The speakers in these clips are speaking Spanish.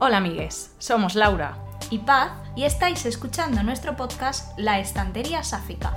Hola amigues, somos Laura y Paz y estáis escuchando nuestro podcast La Estantería Sáfica.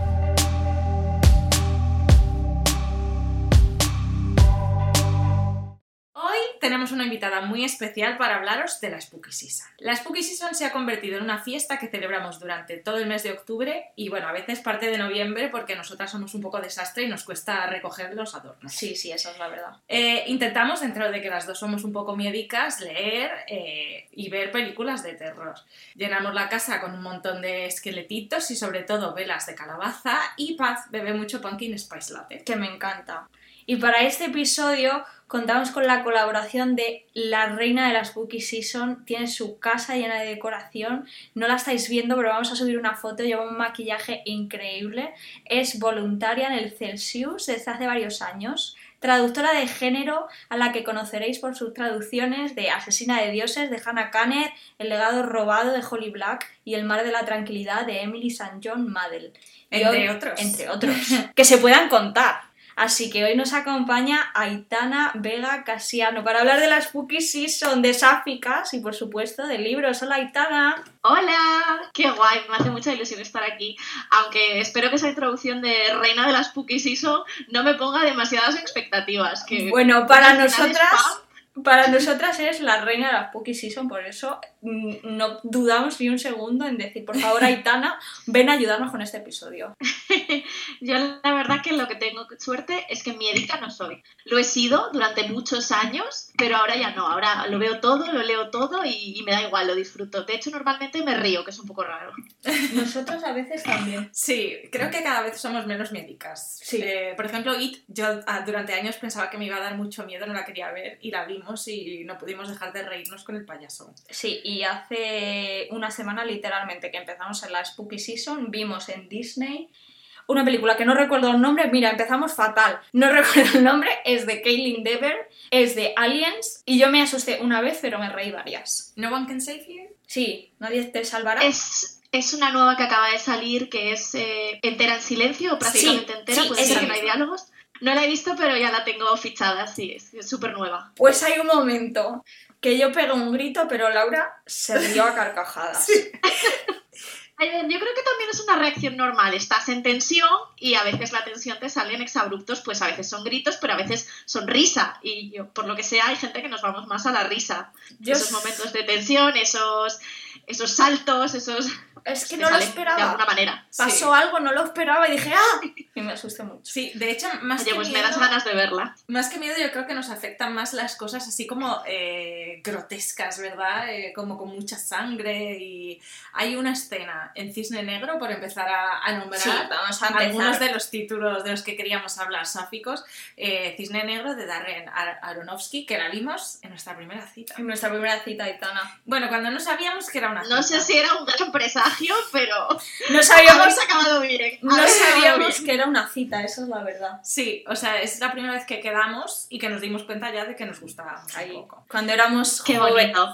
Tenemos una invitada muy especial para hablaros de la Spooky Season. La Spooky Season se ha convertido en una fiesta que celebramos durante todo el mes de octubre y bueno, a veces parte de noviembre porque nosotras somos un poco desastre y nos cuesta recoger los adornos. Sí, sí, eso es la verdad. Eh, intentamos, dentro de que las dos somos un poco miedicas, leer eh, y ver películas de terror. Llenamos la casa con un montón de esqueletitos y sobre todo velas de calabaza y Paz bebe mucho pumpkin spice latte. Que me encanta. Y para este episodio contamos con la colaboración de la reina de la Spooky Season. Tiene su casa llena de decoración. No la estáis viendo, pero vamos a subir una foto. Lleva un maquillaje increíble. Es voluntaria en el Celsius desde hace varios años. Traductora de género a la que conoceréis por sus traducciones de Asesina de Dioses de Hannah Kanner, El legado robado de Holly Black y El mar de la tranquilidad de Emily St. John Madel. Entre otros. Entre otros. que se puedan contar. Así que hoy nos acompaña Aitana Vega Casiano para hablar de la Spooky Season, de sáficas y por supuesto de libros. Hola Aitana. Hola, qué guay, me hace mucha ilusión estar aquí. Aunque espero que esa introducción de Reina de la Spooky Season no me ponga demasiadas expectativas. Que bueno, para nosotras para nosotras es la reina de la Spooky Season, por eso mm, no dudamos ni un segundo en decir, por favor, Aitana, ven a ayudarnos con este episodio. Yo la verdad que lo que tengo suerte es que miedica no soy. Lo he sido durante muchos años, pero ahora ya no. Ahora lo veo todo, lo leo todo y, me da igual, lo disfruto. De hecho, normalmente me río, que es un poco raro. Nosotros a veces también. Sí, creo que cada vez somos menos médicas. Sí. Eh, por ejemplo, It, yo ah, durante años pensaba que me iba a dar mucho miedo, no la quería ver y la vi y no pudimos dejar de reírnos con el payaso. Sí, y hace una semana literalmente que empezamos en la Spooky Season, vimos en Disney una película que no recuerdo el nombre, mira, empezamos fatal, no recuerdo el nombre, es de Kaylin Dever, es de Aliens y yo me asusté una vez pero me reí varias. ¿No one can save you? Sí, nadie te salvará. Es, es una nueva que acaba de salir que es eh, entera en silencio, prácticamente entera, puede ser que no hay diálogos. No la he visto, pero ya la tengo fichada, sí, es súper nueva. Pues hay un momento que yo pego un grito, pero Laura se rió a carcajadas. Yo creo que también es una reacción normal. Estás en tensión y a veces la tensión te sale en exabruptos, pues a veces son gritos, pero a veces son risa. Y yo, por lo que sea, hay gente que nos vamos más a la risa. Esos momentos de tensión, esos, esos saltos, esos es que no lo esperaba. De alguna manera. Pasó algo, no lo esperaba y dije ¡ah! Y me asusté mucho. Sí, de hecho, más Oye, que pues miedo, me das ganas de verla. Más que miedo, yo creo que nos afectan más las cosas así como eh, grotescas, ¿verdad? Eh, como con mucha sangre y... Hay una escena en Cisne Negro, por empezar a, nombrar vamos a algunos de los títulos de los que queríamos hablar sáficos. Eh, Cisne Negro de Darren Aronofsky, que la vimos en nuestra primera cita. En nuestra primera cita, Itana. Bueno, cuando no sabíamos que era una cita. No sé si era un gran presagio pero no sabíamos, acabado bien. No sabíamos que era una cita, eso es la verdad. Sí, o sea, es la primera vez que quedamos y que nos dimos cuenta ya de que nos gustaba Ahí, un poco. Cuando éramos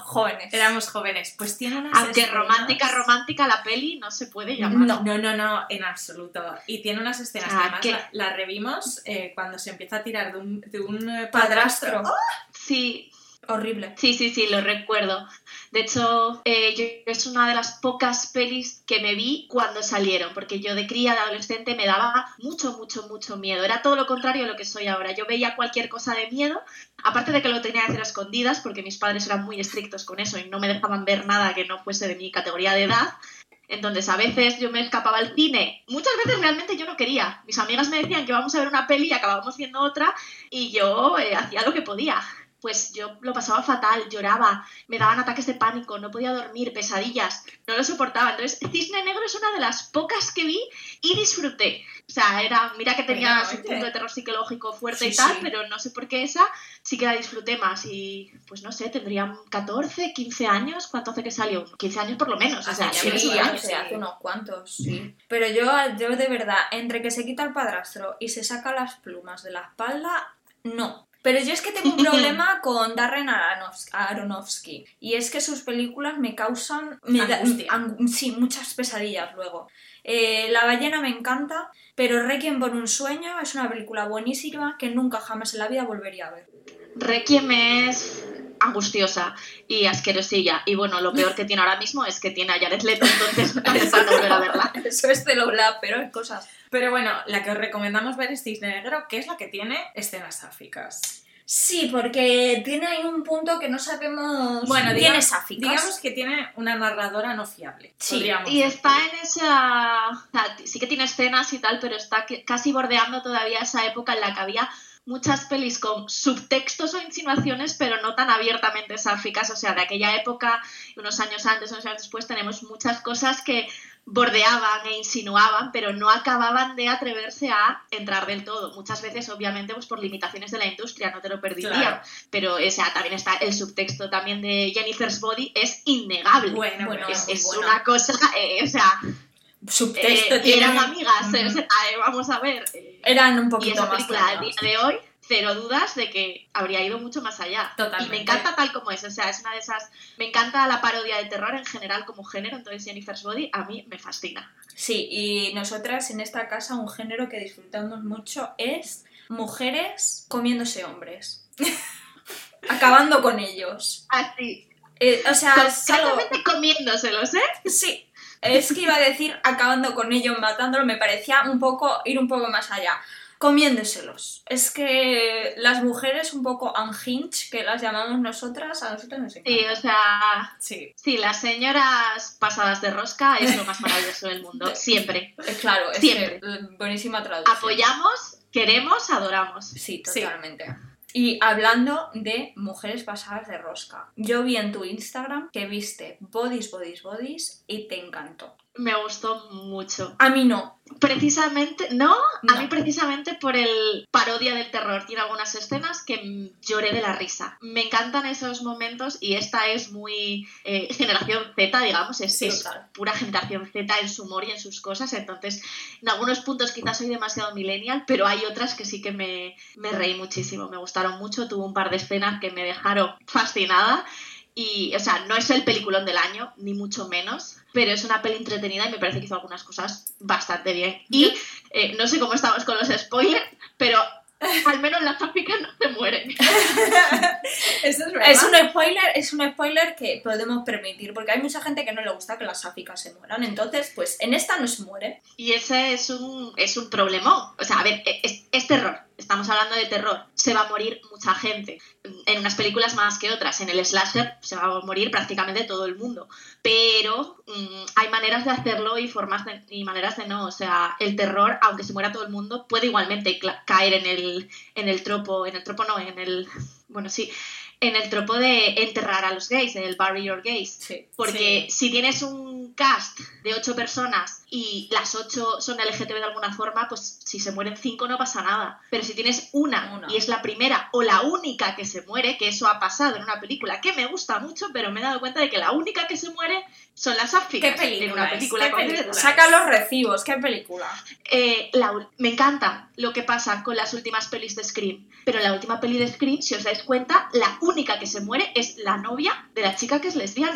jóvenes. Éramos jóvenes. Pues tiene unas Aunque romántica, romántica la peli no se puede llamar. No, no, no, no en absoluto. Y tiene unas escenas que además la, revimos eh, cuando se empieza a tirar de un, de un padrastro. Sí, horrible. Sí, sí, sí, lo recuerdo. De hecho, eh, es una de las pocas pelis que me vi cuando salieron, porque yo de cría, de adolescente, me daba mucho, mucho, mucho miedo. Era todo lo contrario a lo que soy ahora. Yo veía cualquier cosa de miedo, aparte de que lo tenía que hacer a escondidas, porque mis padres eran muy estrictos con eso y no me dejaban ver nada que no fuese de mi categoría de edad. Entonces, a veces yo me escapaba al cine. Muchas veces realmente yo no quería. Mis amigas me decían que vamos a ver una peli y acabábamos viendo otra y yo eh, hacía lo que podía pues yo lo pasaba fatal, lloraba, me daban ataques de pánico, no podía dormir, pesadillas, no lo soportaba. Entonces, Cisne Negro es una de las pocas que vi y disfruté. O sea, era, mira que tenía un punto de terror psicológico fuerte y tal, pero no sé por qué esa sí que la disfruté más. Y pues no sé, tendría 14, 15 años. ¿Cuánto hace que salió? 15 años por lo menos. O sea, ya sí, hace, hace unos cuantos, sí. Pero yo, yo de verdad, entre que se quita el padrastro y se saca las plumas de la espalda, no. Pero yo es que tengo un problema con Darren Aronofsky. Y es que sus películas me causan. sí, muchas pesadillas luego. Eh, la ballena me encanta, pero Requiem por un sueño es una película buenísima que nunca jamás en la vida volvería a ver. Requiem es angustiosa y asquerosilla. Y bueno, lo peor que tiene ahora mismo es que tiene a Jared Leto, entonces no hace falta volver a verla. Eso es celular, pero hay cosas. Pero bueno, la que os recomendamos ver es Cisne Negro, que es la que tiene escenas sáficas. Sí, porque tiene ahí un punto que no sabemos. Bueno, tiene digamos, sáficas. digamos que tiene una narradora no fiable. Sí, Y está decir. en esa... o sea, sí que tiene escenas y tal, pero está que- casi bordeando todavía esa época en la que había muchas pelis con subtextos o insinuaciones, pero no tan abiertamente sáficas. O sea, de aquella época, unos años antes, unos años después, tenemos muchas cosas que bordeaban e insinuaban, pero no acababan de atreverse a entrar del todo. Muchas veces, obviamente, pues por limitaciones de la industria, no te lo. Claro. Pero o sea, también está el subtexto también de Jennifer's Body, es innegable. Bueno, Bueno, es, muy es bueno. una cosa, eh, o sea, Subtexto eh, tiene. eran amigas, eh, eh, vamos a ver. eh, Eran un y poquito esa más película día de hoy, cero dudas de que habría ido mucho más allá. Totalmente. Y me encanta tal como es, o sea, es una de esas... Me encanta la parodia de terror en general como género, entonces Jennifer's Body a mí me fascina. Sí, y nosotras en esta casa un género que disfrutamos mucho es mujeres comiéndose hombres. Acabando con ellos. Así, Eh, o sea, algo- totalmente comiéndoselos, ¿eh? Sí, es que iba a decir acabando con ellos, matándolo, me parecía un poco ir un poco más allá. Comiéndoselos. Es que las mujeres un poco unhinged, que las llamamos nosotras, a nosotras nos encanta. Sí, o sea... Sí. Sí, las señoras pasadas de rosca es lo más maravilloso del mundo, siempre. Eh, Claro, es Siempre. que, buenísima traducción. Apoyamos, queremos, adoramos. Sí, Sí. totalmente. Y hablando de mujeres pasadas de rosca, yo vi en tu Instagram que viste Bodies, Bodies, Bodies y te encantó. Me gustó mucho. A mí no. Precisamente, no, No. a mí precisamente por el parodia del terror. Tiene algunas escenas que lloré de la risa. Me encantan esos momentos y esta es muy eh, generación Z, digamos, es, Sí, es total. pura generación Z en su humor y en sus cosas. Entonces, en algunos puntos quizás soy demasiado millennial, pero hay otras que sí que me, me reí muchísimo, me gustaron mucho. Tuvo un par de escenas que me dejaron fascinada. Y, o sea, no es el peliculón del año, ni mucho menos, pero es una peli entretenida y me parece que hizo algunas cosas bastante bien. Y eh, no sé cómo estamos con los spoilers, pero al menos las gráficas no se mueren. Eso es verdad. Es un spoiler, es un spoiler que podemos permitir, porque hay mucha gente que no le gusta que las sáficas se mueran. Entonces, pues en esta no se muere. Y ese es un, es un problemón. O sea, a ver, es, es terror. Estamos hablando de terror. Se va a morir mucha gente. En unas películas más que otras. En el slasher se va a morir prácticamente todo el mundo. Pero mm, hay maneras de hacerlo y formas de- y maneras de no. O sea, el terror, aunque se muera todo el mundo, puede igualmente caer en el, en el tropo. En el tropo no, en el. Bueno, sí. En el tropo de enterrar a los gays, el bury your gays. Sí. Porque si tienes un cast de ocho personas y las ocho son LGTB de alguna forma, pues si se mueren cinco no pasa nada. Pero si tienes una, Una. y es la primera o la única que se muere, que eso ha pasado en una película que me gusta mucho, pero me he dado cuenta de que la única que se muere son las sáficas. ¿Qué película En una es? película ¿Qué concreta. película? Saca los recibos, qué película. Eh, la me encanta lo que pasa con las últimas pelis de Scream. Pero en la última peli de Scream, si os dais cuenta, la única que se muere es la novia de la chica que es lesbiana.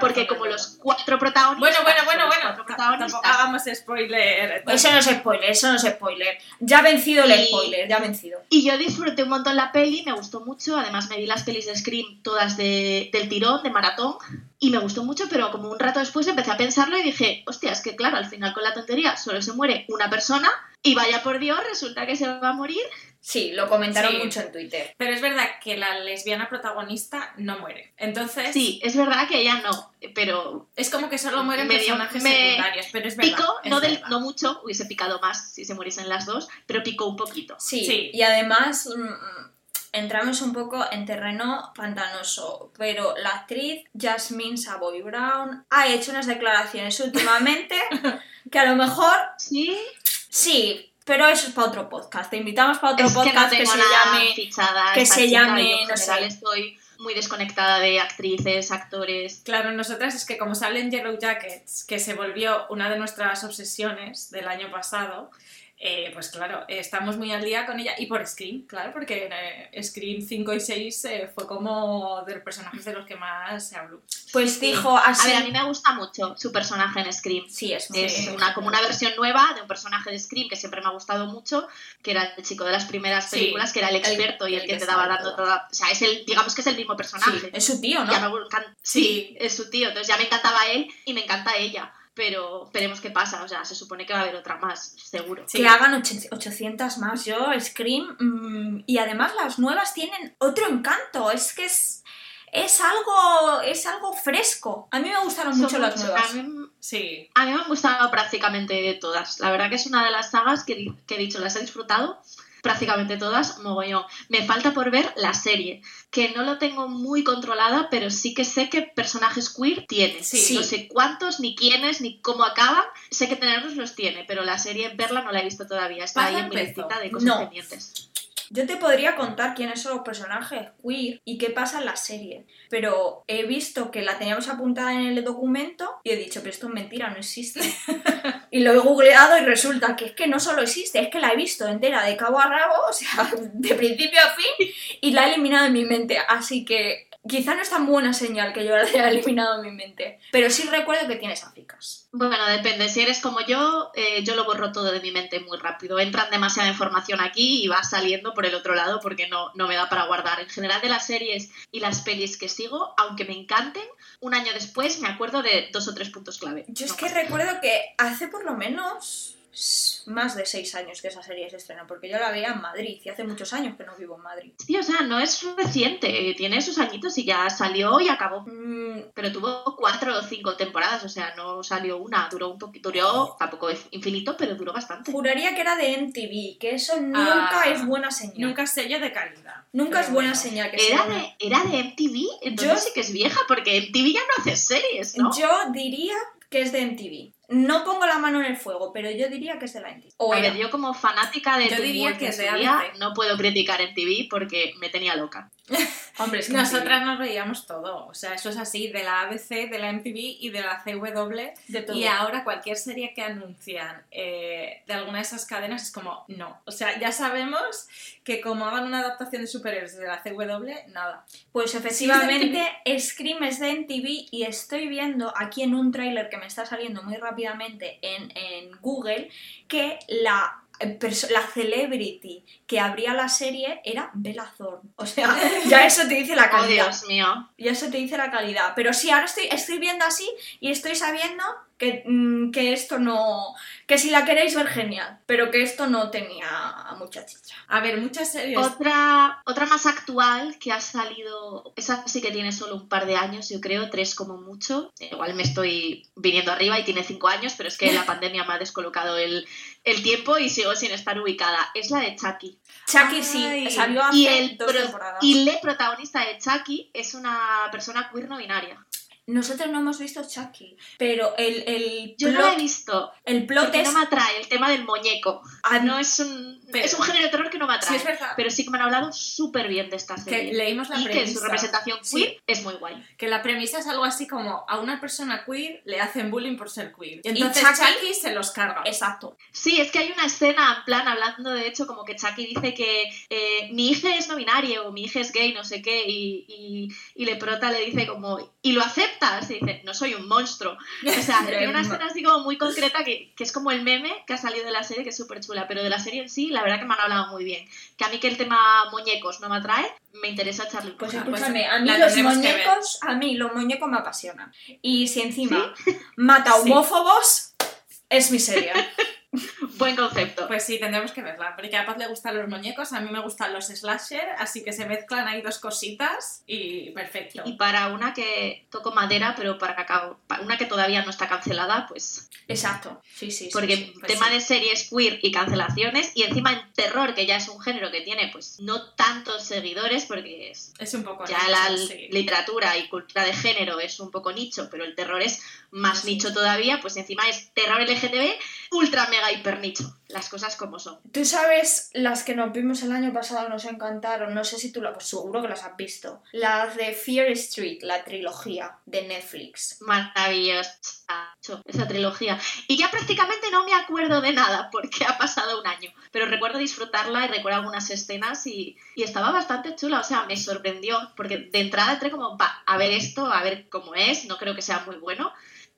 Porque como los cuatro protagonistas. Bueno, bueno, bueno, los bueno. Tampoco hagamos spoiler. Eso no es spoiler, eso no es spoiler. Ya ha vencido el Y- spoiler, ya ha vencido. Y yo disfruté un montón la peli, me gustó mucho. Además, me vi las pelis de Scream todas de- del tirón, de maratón. Y me gustó mucho, pero como un rato después empecé a pensarlo y dije, hostia, es que claro, al final con la tontería solo se muere una persona. Y vaya por Dios, resulta que se va a morir. Sí, lo comentaron Sí. mucho en Twitter. Pero es verdad que la lesbiana protagonista no muere. Entonces, Sí, es verdad que ella no, pero es como que solo mueren personajes me secundarios. Pero es verdad. picó, es no, del- verdad. no mucho, hubiese picado más si se muriesen las dos, pero picó un poquito. Sí, Sí. y además mm, entramos un poco en terreno pantanoso, pero la actriz Jasmine Savoy Brown ha hecho unas declaraciones últimamente que a lo mejor Sí, sí, pero eso es para otro podcast. Te invitamos para otro es que no podcast que, se llame fichada que se chica, llame, y en no general sé. estoy muy desconectada de actrices, actores. Claro, nosotras es que como sale en Yellow Jackets, que se volvió una de nuestras obsesiones del año pasado, eh, pues claro, estamos muy al día con ella. Y por Scream, claro, porque eh, Scream 5 y 6 eh, fue como de los personajes de los que más se habló. Pues dijo A así. ver, a mí me gusta mucho su personaje en Scream. Sí, es Es sí. una, como una versión nueva de un personaje de Scream que siempre me ha gustado mucho, que era el chico de las primeras Sí, películas, que era el experto y el, el que que te daba dando todo. toda... O sea, es el, digamos que es el mismo personaje. Sí, es su tío, ¿no? Me Sí. sí, es su tío. Entonces ya me encantaba él y me encanta ella. Pero veremos qué pasa. O sea, se supone que va a haber otra más, seguro. Sí. Que hagan och- 800 más. Yo, Scream. mm, y además las nuevas tienen otro encanto. Es que es. Es algo. Es algo fresco. A mí me gustaron Son mucho las mucho- nuevas. A mí, Sí. a mí me han gustado prácticamente todas. La verdad que es una de las sagas que he dicho, las he disfrutado prácticamente todas, mogollón. Me falta por ver la serie, que no lo tengo muy controlada, pero sí que sé que personajes queer tiene. Sí. No sé cuántos, ni quiénes, ni cómo acaban. Sé que tenerlos los tiene, pero la serie verla no la he visto todavía. Está ahí en mi listita de cosas No. pendientes. Yo te podría contar quiénes son los personajes queer y qué pasa en la serie, pero he visto que la teníamos apuntada en el documento y he dicho, pero esto es mentira, no existe. y lo he googleado y resulta que es que no solo existe, es que la he visto entera de cabo a rabo, o sea, de principio a fin, y la he eliminado de mi mente. Así que quizá no es tan buena señal que yo la haya eliminado de mi mente, pero sí recuerdo que tienes Áficas. Bueno, depende. Si eres como yo, eh, yo lo borro todo de mi mente muy rápido. Entran demasiada información aquí y va saliendo por el otro lado porque no, no me da para guardar. En general de las series y las pelis que sigo, aunque me encanten, un año después me acuerdo de dos o tres puntos clave. Yo es que recuerdo que hace por lo menos más de seis años que esa serie se estrenó, porque yo la veía en Madrid y hace muchos años que no vivo en Madrid. Sí, o sea, no es reciente. Tiene sus añitos y ya salió y acabó. Mm, Pero tuvo cuatro o cinco temporadas, o sea, no salió una. Duró un poquito, duró tampoco es infinito, pero duró bastante. juraría que era de MTV, que eso nunca Ah, es buena señal. Nunca es sello de calidad. Nunca es buena bueno. señal que ¿Era sea de, ¿Era de MTV? Entonces Yo- sí que es vieja, porque MTV ya no hace series, ¿no? Yo diría que es de MTV. No pongo la mano en el fuego, pero yo diría que es de la MTV. O A era. ver, yo como fanática de Yo Teen diría Wolf que en es su de día, ABC. no puedo criticar en TV porque me tenía loca. Hombre, es que Nosotras nos veíamos todo, o sea, eso es así, de la ABC, de la MTV y de la CW. De todo. Y ahora cualquier serie que anuncian eh, de alguna de esas cadenas es como, no. O sea, ya sabemos que como hagan una adaptación de superhéroes de la CW, nada. Pues efectivamente, Scream es de MTV y estoy viendo aquí en un tráiler que me está saliendo muy rápidamente en, en Google que la, la celebrity que abría la serie era Bella Thorne. O sea, ya eso te dice la Oh, calidad. Dios mío. Ya eso te dice la calidad. Pero sí, ahora estoy, estoy viendo así y estoy sabiendo que, mm, que esto no... Que si la queréis ver, genial. Pero que esto no tenía mucha chicha. A ver, muchas series... Otra, otra más actual que ha salido, esa sí que tiene solo un par de años, yo creo, tres como mucho. Igual me estoy viniendo arriba y tiene cinco años, pero es que la pandemia me ha descolocado el, el tiempo y sigo sin estar ubicada. Es la de Chucky. Chucky sí, salió hace Y el, dos pro- temporadas. y le protagonista de Chucky es una persona queer no binaria. Nosotros no hemos visto Chucky, pero el, el Yo plot, no la he visto. el plot es... no me atrae el tema del muñeco. No es un, Pero- es un género de terror que no me Sí, atrae. es verdad. pero sí que me han hablado súper bien de esta Que serie. leímos la y que premisa. su representación Sí. queer es muy guay. Que la premisa es algo así como a una persona queer le hacen bullying por ser queer. Y entonces Chucky- Chucky se los carga. Exacto. Sí, es que hay una escena en plan hablando de hecho como que Chucky dice que eh, mi hija es no binario o mi hija es gay, no sé qué, y, y, y Leprota le dice como, ¿y lo aceptas? Y dice, no soy un monstruo. O sea, tiene una escena así como muy concreta que, que es como el meme que ha salido de la serie, que es súper chula, pero de la serie en sí, la verdad que me han hablado muy bien. Que a mí que el tema muñecos no me atrae, me interesa echarle un Pues ojo. pues escúchame, a mí la los muñecos, a mí los muñecos me apasionan. Y si encima mata Sí. homófobos, es mi serie. Buen concepto. Pues sí, tendremos que verla, porque a Paz le gustan los muñecos, a mí me gustan los slasher, así que se mezclan ahí dos cositas y perfecto. Y para una que toco madera, pero para para una que todavía no está cancelada, pues Exacto. Sí, sí, sí. Porque sí. pues tema sí. de series queer y cancelaciones, y encima en terror, que ya es un género que tiene pues no tantos seguidores, porque es, Es un poco ya nicho, la sí. literatura y cultura de género es un poco nicho, pero el terror es más Sí. nicho todavía, pues encima es terror LGTB ultra mega hiper nicho. dicho, las cosas como son. Tú sabes las que nos vimos el año pasado, nos encantaron. No sé si tú las, pues seguro que las has visto. Las de Fear Street, la trilogía de Netflix. Maravillosa esa trilogía. Y ya prácticamente no me acuerdo de nada porque ha pasado un año, pero recuerdo disfrutarla y recuerdo algunas escenas y, y estaba bastante chula, o sea, me sorprendió porque de entrada entré como, va, a ver esto, a ver cómo es, no creo que sea muy bueno,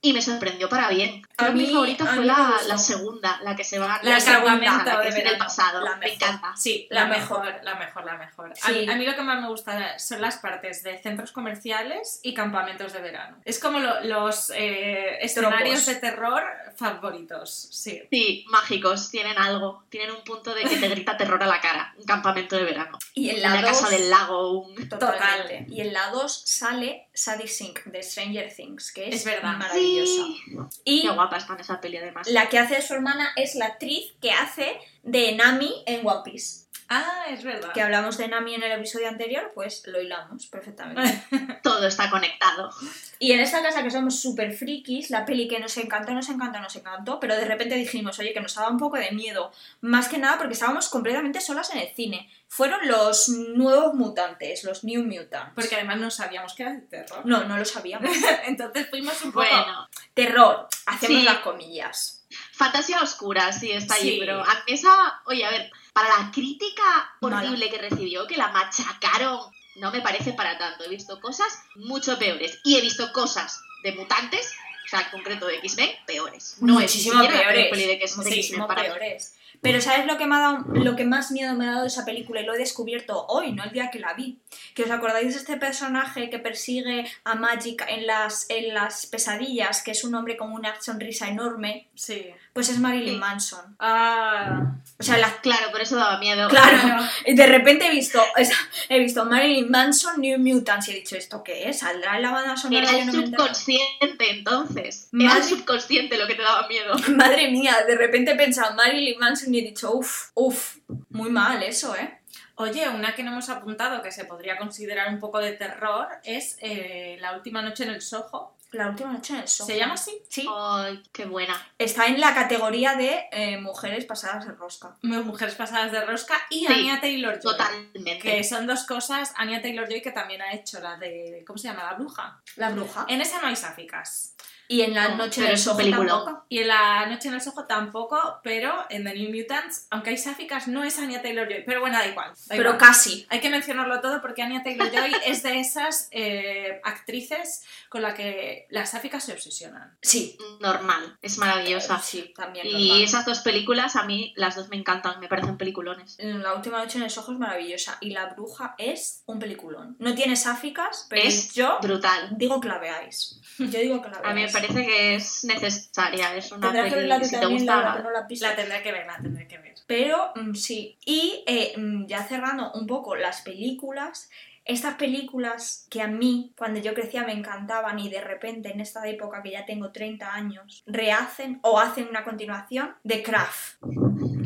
y me sorprendió para bien. A que mi mí- favorita mí fue la, la segunda, la que se va La segunda, campamento la que es en el pasado. La me encanta. Sí, La la, mejor. mejor, la mejor, la mejor. A, mí, a mí lo que más me gusta son las partes de centros comerciales y campamentos de verano. Es como lo- los eh, escenarios Tropos. de terror favoritos, sí. Sí, mágicos, tienen algo, tienen un punto de que te grita terror a la cara, un campamento de verano. Y en la casa 2 del lago, un... Totalmente. Y en la 2 sale Sadie Sink de Stranger Things, que es, Es verdad. maravillosa. Sí. Y Qué guapa está en esa peli además. la que hace de su hermana es la actriz que hace de Nami en One Piece. Ah, es verdad. Que hablamos de Nami en el episodio anterior, pues lo hilamos perfectamente. Todo está conectado. Y en esta casa que somos súper frikis, la peli que nos encantó, nos encantó, nos encantó, pero de repente dijimos, oye, que nos daba un poco de miedo. Más que nada porque estábamos completamente solas en el cine. Fueron los nuevos mutantes, los New Mutants. Porque además no sabíamos que era de terror. No, no lo sabíamos. Entonces fuimos un poco... Bueno, Terror, hacemos Sí. las comillas. fantasía oscura, sí, está Sí. ahí, pero a esa, oye, a ver, para la crítica horrible que recibió, que la machacaron, no me parece para tanto. He visto cosas mucho peores. Y he visto cosas de mutantes, o sea, en concreto de X-Men, peores. No es Muchísimo peor peores. peli de que es de Muchísimo mí. peores. Pero ¿sabes lo que, me ha dado, lo que más miedo me ha dado esa película? Y lo he descubierto hoy, no el día que la vi. Que os acordáis de este personaje que persigue a Magic en las, en las pesadillas, que es un hombre con una sonrisa enorme. Sí. Pues es Marilyn Sí. Manson. Ah, O sea, la Claro, por eso daba miedo. Claro, y de repente he visto, o sea, he visto Marilyn Manson, New Mutants y he dicho, ¿esto qué es? ¿Saldrá en la banda sonora? Era el no subconsciente entonces. Era el Madre- subconsciente lo que te daba miedo. Madre mía, de repente he pensado Marilyn Manson y he dicho, uff, uff, muy mal eso, ¿eh? Oye, una que no hemos apuntado que se podría considerar un poco de terror es eh, La última noche en el Soho. La última noche en el Soho. ¿Se llama así? Sí. Ay, qué buena. Está en la categoría de eh, mujeres pasadas de rosca. Mujeres pasadas de rosca y Sí, Anya Taylor Joy. Totalmente. Que son dos cosas. Anya Taylor Joy que también ha hecho la de. ¿Cómo se llama? La bruja. La bruja. En esa no hay sáficas. Y en la No, noche del peliculón. tampoco. Y en La Noche en el Soho tampoco, pero en The New Mutants, aunque hay sáficas, no es Anya Taylor Joy. Pero bueno, da igual. da Pero igual. casi. Hay que mencionarlo todo porque Anya Taylor Joy es de esas eh, actrices con la que las sáficas se obsesionan. Sí. Normal. Es maravillosa. Sí, también. Y normal. esas dos películas, a mí las dos me encantan, me parecen peliculones. La última noche en el Soho es maravillosa. Y La bruja es un peliculón. No tiene sáficas, pero Es yo brutal. digo que la veáis. Yo digo que la veáis. A mí me parece que es necesaria, es una que peli si te también, gusta. Que no. La tendré que ver, la tendré que ver. Pero mm, sí. Y eh, mm, ya cerrando un poco las películas, estas películas que a mí, cuando yo crecía, me encantaban y de repente en esta época que ya tengo 30 años, rehacen o hacen una continuación de Craft.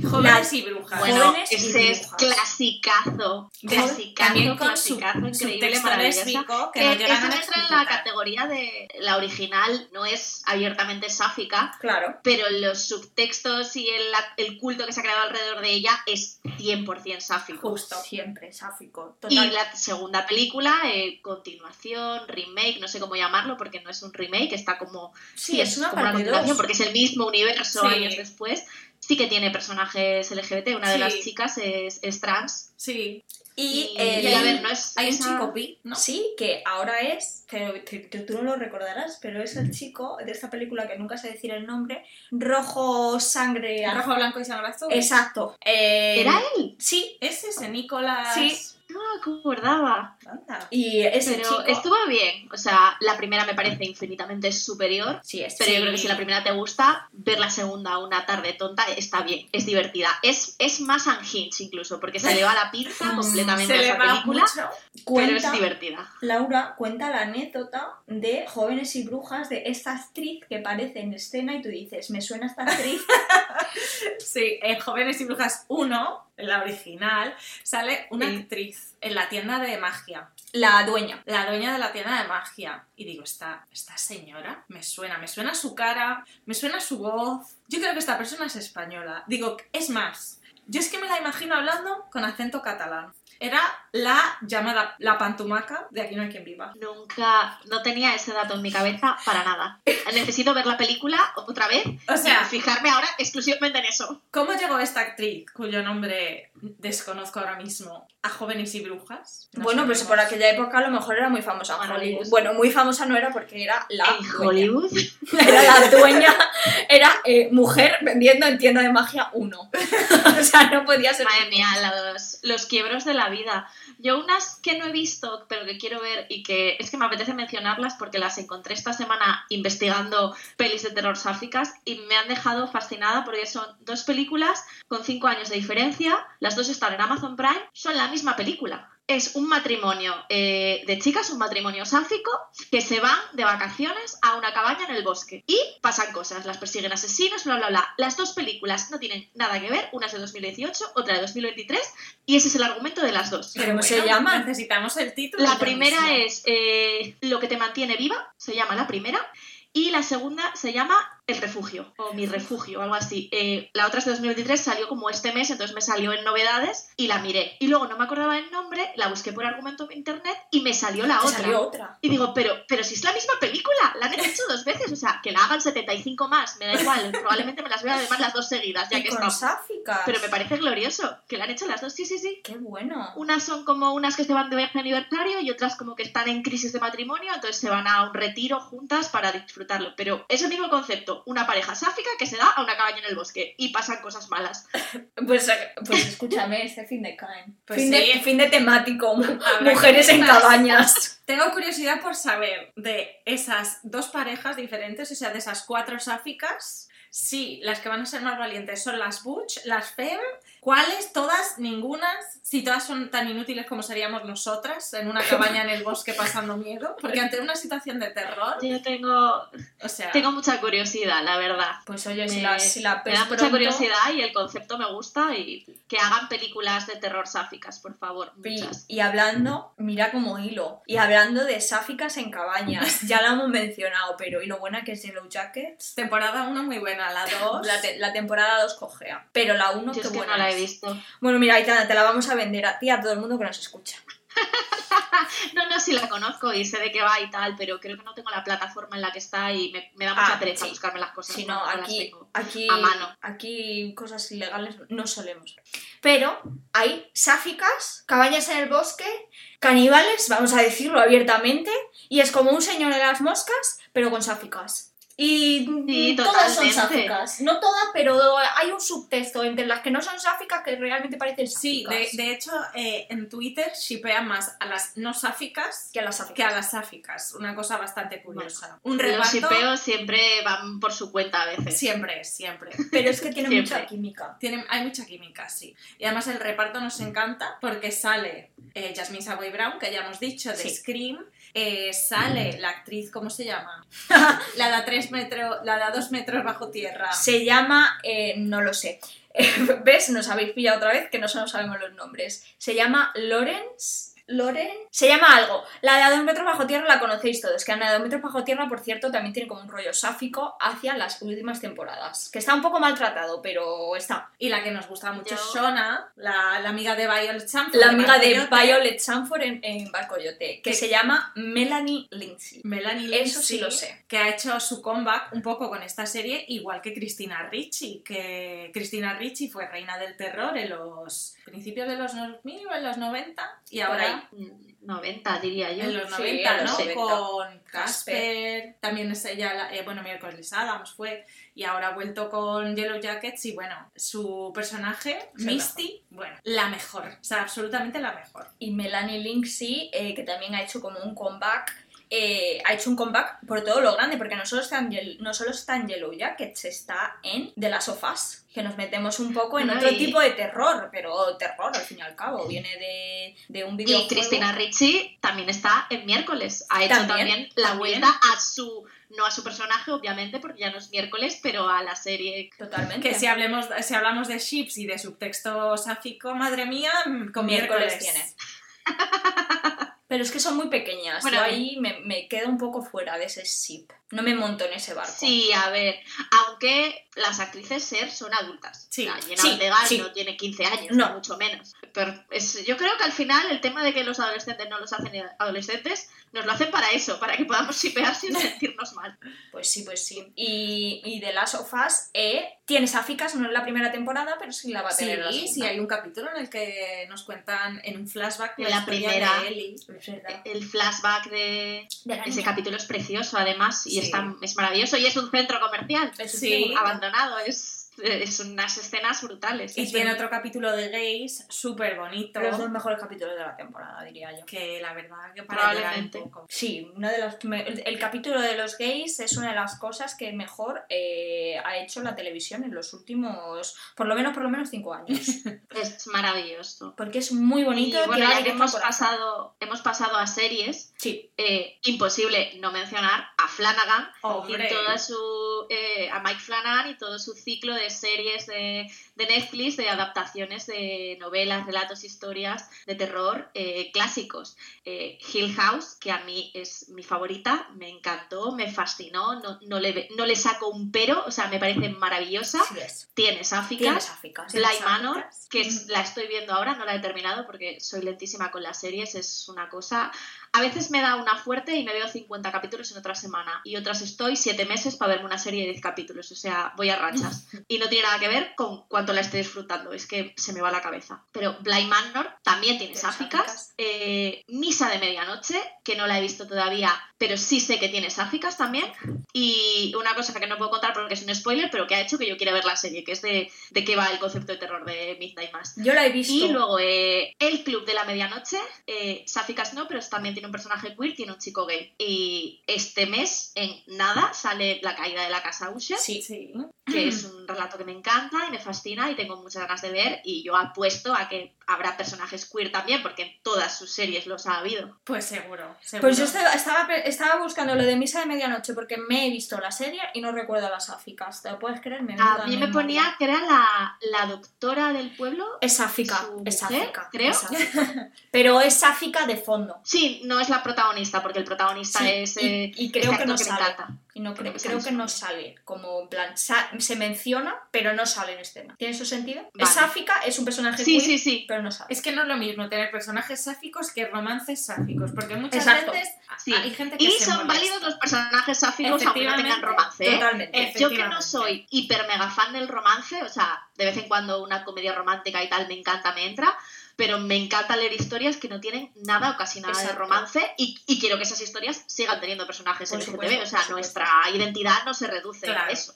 Jóvenes y brujas. Bueno, Jóvenes y ese es clasicazo. Clasicazo, también con clasicazo, su increíble, maravillosa. que Eh, nos llegan esa a entra en la categoría de la original, no es abiertamente sáfica, Claro. pero los subtextos y el, el culto que se ha creado alrededor de ella es 100% sáfico. Justo. Siempre, sáfico. Y Total. la segunda película, eh, continuación, remake, no sé cómo llamarlo, porque no es un remake, está como Sí, es una como una continuación, dos. porque es el mismo universo Sí. años después. Sí que tiene personajes LGBT, una de las chicas es, es trans. Sí. Y, Y, el- y a ver, no es Hay un chico pi, ¿no? Sí, que ahora es, te- tú no lo recordarás, pero es el chico de esta película que nunca sé decir el nombre, Rojo Sangre Rojo, blanco y sangre azul. Exacto. Eh, ¿Era él? Sí, Es ese, Nicolás. Sí. No me acordaba. Anda. y ese Pero chico... estuvo bien. O sea, la primera me parece infinitamente superior. Sí, es Pero yo creo que si la primera te gusta, ver la segunda una tarde tonta está bien, es divertida. Es, es más unhinged incluso, porque se le va la pizza Mm, completamente Se a le esa va película, mucho. pero cuenta, es divertida. Laura cuenta la anécdota de Jóvenes y Brujas de esta actriz que aparece en escena y tú dices, me suena esta actriz. Sí, en Jóvenes y Brujas 1 en la original, sale una Sí. actriz en la tienda de magia. La dueña. La dueña de la tienda de magia. Y digo, esta, esta señora me suena, me suena su cara, me suena su voz. Yo creo que esta persona es española. Digo, es más, yo es que me la imagino hablando con acento catalán. Era la llamada la pantumaca de Aquí no hay quien viva. Nunca, no tenía ese dato en mi cabeza para nada. Necesito ver la película otra vez O sea, y fijarme ahora exclusivamente en eso. ¿cómo llegó esta actriz, cuyo nombre desconozco ahora mismo, a Jóvenes y Brujas? No bueno, pues por aquella época a lo mejor era muy famosa en Bueno, Hollywood. Bueno, muy famosa no era porque era la en dueña. Hollywood. Era la dueña, era eh, mujer vendiendo en tienda de magia uno. o sea, no podía ser. Madre mía, los, los quiebros de la vida. Yo unas que no he visto, pero que quiero ver y que es que me apetece mencionarlas porque las encontré esta semana investigando pelis de terror sáficas y me han dejado fascinada porque son dos películas con cinco años de diferencia, las dos están en Amazon Prime, son la misma película. Es un matrimonio eh, de chicas, un matrimonio sáfico, que se van de vacaciones a una cabaña en el bosque. Y pasan cosas, las persiguen asesinos, bla, bla, bla. Las dos películas no tienen nada que ver, una es de 2018, otra de 2023, y ese es el argumento de las dos. ¿Pero cómo se llaman? Necesitamos el título. La primera es eh, Lo que te mantiene viva, se llama la primera, y la segunda se llama El refugio, o Mi refugio, algo así. Eh, la otra es de 2023, salió como este mes, entonces me salió en novedades y la miré. Y luego no me acordaba el nombre, la busqué por argumento en internet y me salió la otra. salió otra. Y digo, pero, pero si es la misma película, la han hecho dos veces, o sea, que la hagan 75 más, me da igual, probablemente me las vea además las dos seguidas, ya Y que con sáficas. Pero me parece glorioso, que la han hecho las dos, sí, sí, sí. Qué bueno. Unas son como unas que se van de viaje aniversario y otras como que están en crisis de matrimonio, entonces se van a un retiro juntas para disfrutarlo. Pero es el mismo concepto, una pareja sáfica que se da a una cabaña en el bosque y pasan cosas malas. Pues, pues escúchame, este fin de caen. Pues fin, sí. de, fin de temático, mujeres en cabañas. Tengo curiosidad por saber de esas dos parejas diferentes, o sea, de esas cuatro sáficas, si las que van a ser más valientes son las Butch, las Fem, ¿cuáles? Todas, ningunas, si todas son tan inútiles como seríamos nosotras en una cabaña en el bosque pasando miedo, porque ante una situación de terror, Yo tengo, o sea, tengo mucha curiosidad, la verdad. Pues oye, si Me- la, si la Me ves da mucha curiosidad y el concepto me gusta y que hagan películas de terror sáficas, por favor, Y, muchas. y hablando, mira como hilo. Y hablando de sáficas en cabañas, ya la hemos mencionado, pero y lo buena que es Yellow Jackets. temporada 1 muy buena, la 2... La, te- la temporada 2 cogea. Pero la 1 Yo qué buena no la he visto. Bueno, mira, Aitana, te la vamos a vender a ti a todo el mundo que nos escucha. No, no, sí la conozco y sé de qué va y tal, pero creo que no tengo la plataforma en la que está y me, me da mucha Ah, pereza sí. buscarme las cosas. Si no, aquí, aquí, a mano. aquí cosas ilegales no solemos. Pero hay sáficas, cabañas en el bosque, caníbales, vamos a decirlo abiertamente, y es como un señor de las moscas, pero con sáficas. Y Sí, todas son sáficas. No todas, pero hay un subtexto entre las que no son sáficas que realmente parecen Sí, sáficas. de, de hecho, eh, en Twitter shipean más a las no sáficas que a las sáficas. que a las sáficas. Una cosa bastante curiosa. Un Los reparto shipeos siempre van por su cuenta a veces. siempre, siempre. Pero es que tiene Siempre. mucha química. Tiene, hay mucha química, sí. Y además el reparto nos encanta porque sale eh, Jasmine Savoy Brown, que ya hemos dicho, de Sí. Scream. Eh, sale la actriz, ¿cómo se llama? la de a tres metros, la de a dos metros bajo tierra. Se llama, eh, no lo sé. ¿Ves? Nos habéis pillado otra vez que no solo sabemos los nombres. Se llama Lawrence. ¿Loren? Se llama algo. La de a dos metros bajo tierra la conocéis todos. Que la de a dos metros bajo tierra, por cierto, también tiene como un rollo sáfico hacia las últimas temporadas. Que está un poco maltratado, pero está. Y la que nos gusta mucho es Shona, la, la amiga de Violet Chamford. La amiga de. Violet Sanford en, en Barcoyote. Que ¿Qué? se llama Melanie Lindsay. Melanie Eso sí Lindsay, lo sé. Que ha hecho su comeback un poco con esta serie, igual que Cristina Ricci, que Cristina Ricci fue reina del terror en los principios de los 2000 o en los 90 y ahora ahí. Mm, 90 diría yo. en los Sí, 90, en los ¿no? 90. Con Casper, también es ella, la- eh, bueno, Miércoles Adams fue, y ahora ha vuelto con Yellow Jackets y bueno, su personaje, Misty, bueno, la mejor, o sea, absolutamente la mejor. y Melanie Lindsay, eh, que también ha hecho como un comeback, eh, ha hecho un comeback por todo lo grande, porque no solo, está en, Yel- no solo está en Yellow Jackets, está en The Last of Us, que nos metemos un poco en otro y- tipo de terror, pero terror al fin y al cabo, viene de, de un Y videojuego. Cristina Ricci también está en miércoles. Ha hecho También, también, la también. vuelta a su no a su personaje, obviamente, porque ya no es miércoles, pero a la serie. Totalmente. Que si, hablemos, si hablamos de ships y de subtexto sáfico, madre mía, con miércoles miércoles tiene. Pero es que son muy pequeñas. Bueno, Yo ahí me, me quedo un poco fuera de ese ship. No me monto en ese barco. Sí, a ver, aunque las actrices ser son adultas. Sí, O sea, Jenna sí, Ortega sí. no tiene 15 años, No. mucho menos. Pero es- yo creo que al final el tema de que los adolescentes no los hacen adolescentes, nos lo hacen para eso, para que podamos shipear sin sentirnos mal. Pues sí, pues sí. Y, y de las sofás, eh, tiene sáficas, no es la primera temporada, pero sí la va a tener la Sí, segunda. sí, hay un capítulo en el que nos cuentan en un flashback la, la primera. de Ellie. Verdad. El flashback de De la ese capítulo es precioso, además, y Sí. es, tan- es maravilloso. Y es un centro comercial Sí. bonito. Abandonado, es, es unas escenas brutales. Y Es tiene un- otro capítulo de gays súper bonito. Los dos mejores capítulos de la temporada, diría yo. Que la verdad que para llorar un Probablemente. poco. Sí, una de las, el, el capítulo de los gays es una de las cosas que mejor eh, ha hecho la televisión en los últimos, por lo menos, por lo menos cinco años. es maravilloso. Porque es muy bonito. y bueno, que ya hemos pasado, hemos pasado a series, Sí, eh, imposible no mencionar a Flanagan Hombre. y toda su eh, a Mike Flanagan y todo su ciclo de series de, de Netflix de adaptaciones de novelas, relatos, historias de terror eh, clásicos. Eh, Hill House, que a mí es mi favorita, me encantó, me fascinó, no, no, le, no le saco un pero, o sea, me parece maravillosa. sí es. Tiene sáficas. Tiene sáficas. Bly. Manor, que es- la estoy viendo ahora, no la he terminado porque soy lentísima con las series, es una cosa... A veces me da una fuerte y me veo 50 capítulos en otra semana y otras estoy 7 meses para verme una serie de 10 capítulos, o sea, voy a rachas. Y no tiene nada que ver con cuánto la estoy disfrutando, es que se me va la cabeza. Pero Bly Manor también tiene sáficas. Eh, Misa de Medianoche, que no la he visto todavía, pero sí sé que tiene sáficas también. Y una cosa que no puedo contar porque es un spoiler, pero que ha hecho que yo quiera ver la serie, que es de, de qué va el concepto de terror de Midnight Mass. Yo la he visto. Y luego eh, El Club de la Medianoche, eh, sáficas no, pero también tiene un personaje queer, tiene un chico gay. Y este mes, en nada, sale La caída de la casa Usher, Sí. Sí. que es un relato que me encanta y me fascina y tengo muchas ganas de ver. Y yo apuesto a que habrá personajes queer también, porque en todas sus series los ha habido. Pues seguro, seguro. Pues yo estaba, estaba, buscando lo de Misa de Medianoche porque me he visto la serie y no recuerdo las sáficas. ¿Te lo puedes creer? Me A mí me ponía que era la, la doctora del pueblo. Es sáfica, su es sáfica. creo. Pero es sáfica de fondo. Sí, no es la protagonista, porque el protagonista Sí, es. y- eh, y creo este que no actor me encanta. Y no creo, Creo que no sale, como en plan, sa- se menciona, pero no sale en escena. ¿Tiene su sentido? Vale. Es sáfica, es un personaje Sí, queer, sí, sí. pero no sale. Es que no es lo mismo tener personajes sáficos que romances sáficos, porque muchas Exacto. veces Sí. hay gente que Y se son molesta. válidos los personajes sáficos aunque no tengan romance. ¿eh? Totalmente. Yo que no soy hiper mega fan del romance, o sea, de vez en cuando una comedia romántica y tal me encanta, me entra, pero me encanta leer historias que no tienen nada o casi nada de romance y, y quiero que esas historias sigan teniendo personajes Por LGTB, o sea, nuestra identidad no se reduce a eso.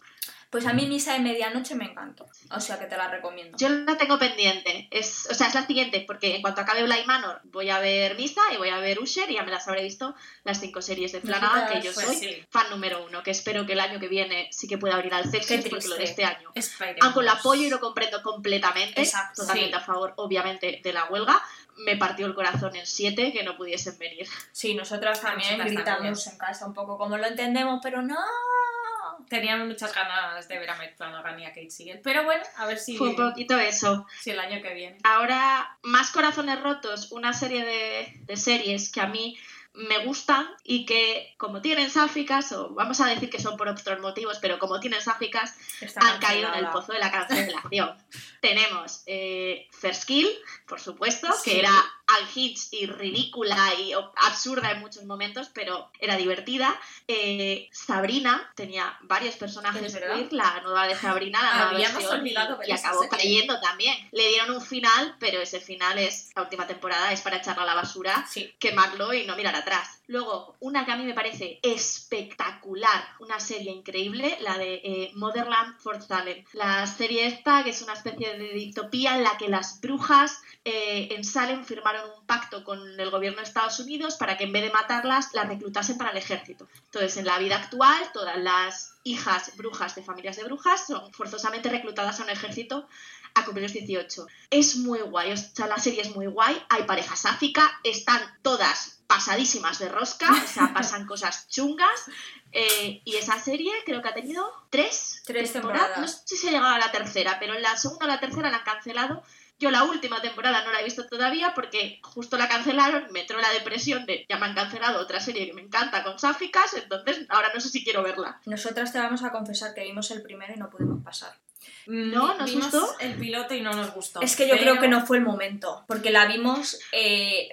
Pues a mí Misa de Medianoche me encantó. O sea que te la recomiendo. Yo la tengo pendiente, es, o sea, es la siguiente, porque en cuanto acabe Bly Manor voy a ver Misa y voy a ver Usher y ya me las habré visto las cinco series de Flanagan, que yo Pues soy sí. fan número uno, que espero que el año que viene sí que pueda abrir al Celsius, porque lo de este año Esperemos. aunque lo apoyo y lo comprendo completamente, Exacto, totalmente sí. a favor, obviamente, de la huelga, me partió el corazón en siete que no pudiesen venir. Sí, nosotras también Nosotras gritamos en casa un poco como lo entendemos, pero no. Teníamos muchas ganas de ver a Mike Flanagan y a Kate Siegel, pero bueno, a ver si, Fue un poquito eso. si el año que viene. Ahora, Más Corazones Rotos, una serie de, de series que a mí me gustan y que como tienen sáficas, o vamos a decir que son por otros motivos, pero como tienen sáficas, han caído en el pozo de la cancelación. Tenemos eh, First Kill, por supuesto, que era unhinged y ridícula y absurda en muchos momentos, pero era divertida. Eh, Sabrina tenía varios personajes queer, la nueva de Sabrina, la nueva Habíamos versión, y- olvidado y, acabó serie. cayendo también. Le dieron un final, pero ese final es la última temporada, es para echarla a la basura Sí. quemarlo y no mirar atrás. Luego, una que a mí me parece espectacular, una serie increíble, la de eh, Motherland for Salem. La serie esta, que es una especie de distopía en la que las brujas eh, en Salem firmaron un pacto con el gobierno de Estados Unidos para que en vez de matarlas, las reclutasen para el ejército. Entonces, en la vida actual, todas las hijas brujas de familias de brujas son forzosamente reclutadas a un ejército a cumplir los 18. Es muy guay, o sea, la serie es muy guay, hay pareja sáfica, están todas pasadísimas de rosca, o sea, pasan cosas chungas. eh, y esa serie creo que ha tenido tres, Tres temporadas. No temporadas. sé si se ha llegado a la tercera, pero en la segunda o la tercera la han cancelado. Yo la última temporada no la he visto todavía porque justo la cancelaron, me entró la depresión de ya me han cancelado otra serie que me encanta con sáficas, entonces ahora no sé si quiero verla. Nosotras te vamos a confesar que vimos el primero y no pudimos pasar. No, ¿nos vimos gustó? el piloto y no nos gustó. Es que yo pero- creo que no fue el momento, porque la vimos eh,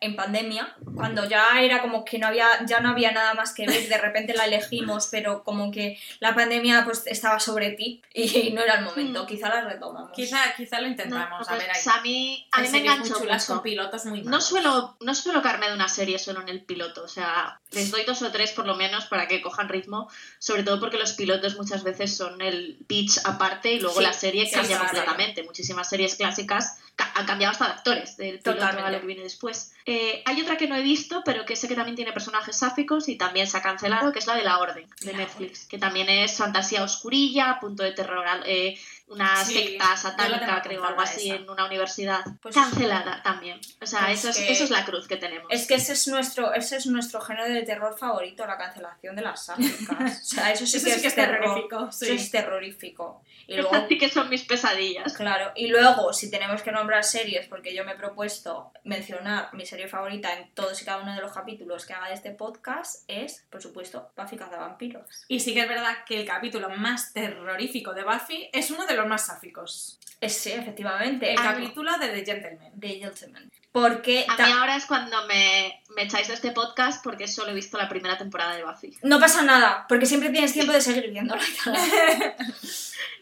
en pandemia, cuando ya era como que no había, ya no había nada más que ver, de repente la elegimos, pero como que la pandemia pues estaba sobre ti y no era el momento, Mm. quizá la retomamos. Quizá, quizá lo No, intentamos, a ver ahí. a mí, a mí me enganchó mucho. con pilotos muy No suelo, no suelo caerme de una serie solo en el piloto, o sea, les doy dos o tres por lo menos para que cojan ritmo, sobre todo porque los pilotos muchas veces son el pitch aparte y luego Sí, la serie cambia sí, completamente. Muchísimas series clásicas ca- han cambiado hasta de actores del piloto a lo que viene después. Eh, hay otra que no he visto, pero que sé que también tiene personajes sáficos y también se ha cancelado, que es la de La Orden, de Netflix, que también es fantasía oscurilla, punto de terror, eh, una Sí, secta satánica, creo, algo así, esa. en una universidad. Pues- cancelada también. O sea, Pues eso, es, que- eso es la cruz que tenemos. Es que ese es nuestro, ese es nuestro género de terror favorito, la cancelación de las sáficas. O sea, eso sí, Eso que, sí que es terror. terrorífico, sí. Eso es terrorífico. Y luego sí que son mis pesadillas. Claro, y luego, si tenemos que nombrar series, porque yo me he propuesto mencionar mi serie favorita en todos y cada uno de los capítulos que haga de este podcast, es, por supuesto, Buffy Cazavampiros. Y sí que es verdad que el capítulo más terrorífico de Buffy es uno de los más sáficos. Es, sí, efectivamente, El ah, capítulo de The Gentleman. de Gentleman. Porque A mí ahora es cuando me, me echáis de este podcast porque solo he visto la primera temporada de Buffy. no pasa nada, porque siempre tienes tiempo de seguir viéndola.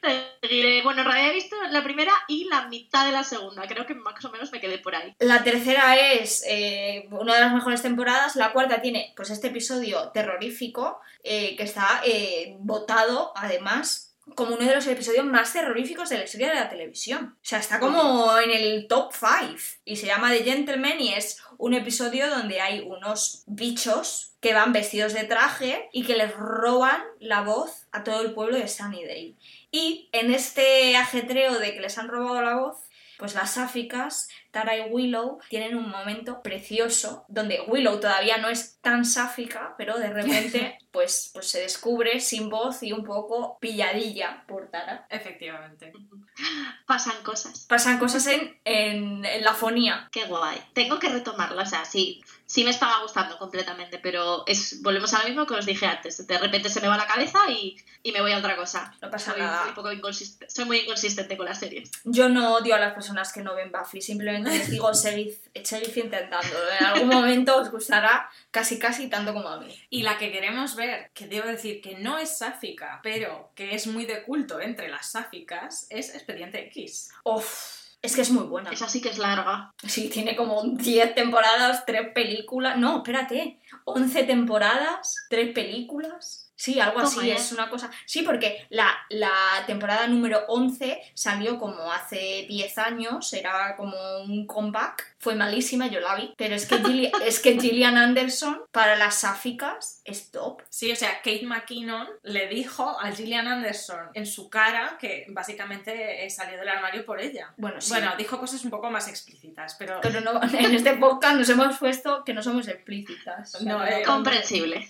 Bueno, en realidad he visto la primera y la mitad de la segunda. Creo que más o menos me quedé por ahí. La tercera es eh, una de las mejores temporadas. La cuarta tiene pues este episodio terrorífico eh, que está eh, votado además como uno de los episodios más terroríficos de la historia de la televisión. O sea, está como en el top 5 y se llama The Gentleman y es un episodio donde hay unos bichos que van vestidos de traje y que les roban la voz a todo el pueblo de Sunnydale. Y en este ajetreo de que les han robado la voz, pues las sáficas, Tara y Willow, tienen un momento precioso donde Willow todavía no es tan sáfica, pero de repente pues, pues se descubre sin voz y un poco pilladilla por Tara. Efectivamente. Pasan cosas. Pasan cosas en, en, en la fonía. Qué guay. Tengo que retomarla. O sea, sí, sí me estaba gustando completamente, pero es volvemos a lo mismo que os dije antes. De repente se me va la cabeza y, y me voy a otra cosa. No pasa soy, nada. poco soy muy inconsistente con las series. Yo no odio a las personas que no ven Buffy, simplemente les digo, seguid, seguid intentando. En algún momento os gustará casi casi tanto como a mí. Y la que queremos ver, que debo decir que no es sáfica, pero que es muy de culto entre las sáficas, es Expediente X. Uf, es que es muy buena. Esa sí que es larga. Sí, tiene como 10 temporadas, 3 películas. No, espérate. 11 temporadas, 3 películas. Sí, algo así, es una cosa. Sí, porque la, la temporada número 11 salió como hace 10 años, era como un comeback. Fue malísima, yo la vi. Pero es que, Gilli- es que Gillian Anderson, para las sáficas, es top. Sí, o sea, Kate McKinnon le dijo a Gillian Anderson en su cara que básicamente eh, salió del armario por ella. Bueno, sí. Bueno, dijo cosas un poco más explícitas, pero pero no, en este podcast nos hemos puesto que no somos explícitas. No, no- eh, Comprensible.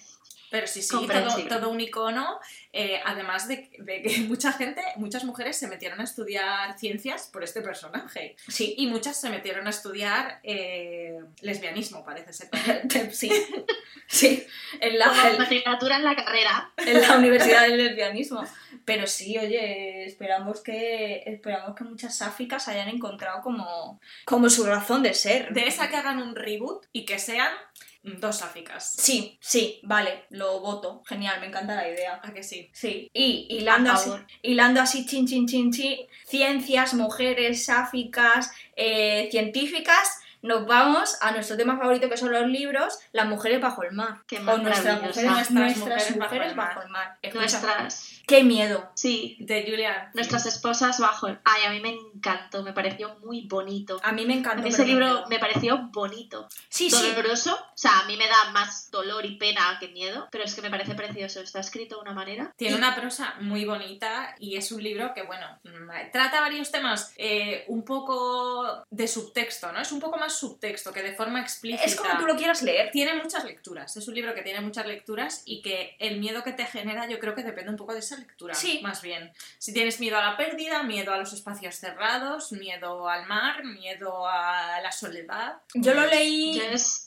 Pero sí, sí, todo, un icono, eh, además de, de que mucha gente, muchas mujeres se metieron a estudiar ciencias por este personaje. Sí, Y muchas se metieron a estudiar eh, lesbianismo, parece ser. sí. Sí, en la, Como en- asignatura en la carrera. en la Universidad del Lesbianismo. Pero sí, oye, esperamos que esperamos que muchas sáficas hayan encontrado como, como su razón de ser. De esa que hagan un reboot y que sean dos sáficas. Sí, sí, vale, lo voto. Genial, me encanta la idea. ¿A que sí? Sí, y hilando así, hilando así, chin, chin, chin, chin, ciencias, mujeres, sáficas, eh, científicas, nos vamos a nuestro tema favorito que son los libros, Las mujeres bajo el mar. Qué o nuestras mujeres, Nuestras nuestras mujeres mujeres, bajo el bajo el mar. Nuestras, Qué miedo. sí, De Julia. nuestras esposas bajo. Ay, a mí me encantó, me pareció muy bonito. A mí me A encantó. mí ese libro me pareció bonito. Sí, sí. Doloroso, o sea, a mí me da más dolor y pena que miedo, pero es que me parece precioso. Está escrito de una manera. Tiene una prosa muy bonita y es un libro que, bueno, mm, trata varios temas eh, un poco de subtexto, ¿no? Es un poco más subtexto que de forma explícita. Es como tú lo quieras leer. Tiene muchas lecturas, es un libro que tiene muchas lecturas y que el miedo que te genera yo creo que depende un poco de esa lectura, Sí. más bien. Si tienes miedo a la pérdida, miedo a los espacios cerrados, miedo al mar, miedo a la soledad. Yo lo leí.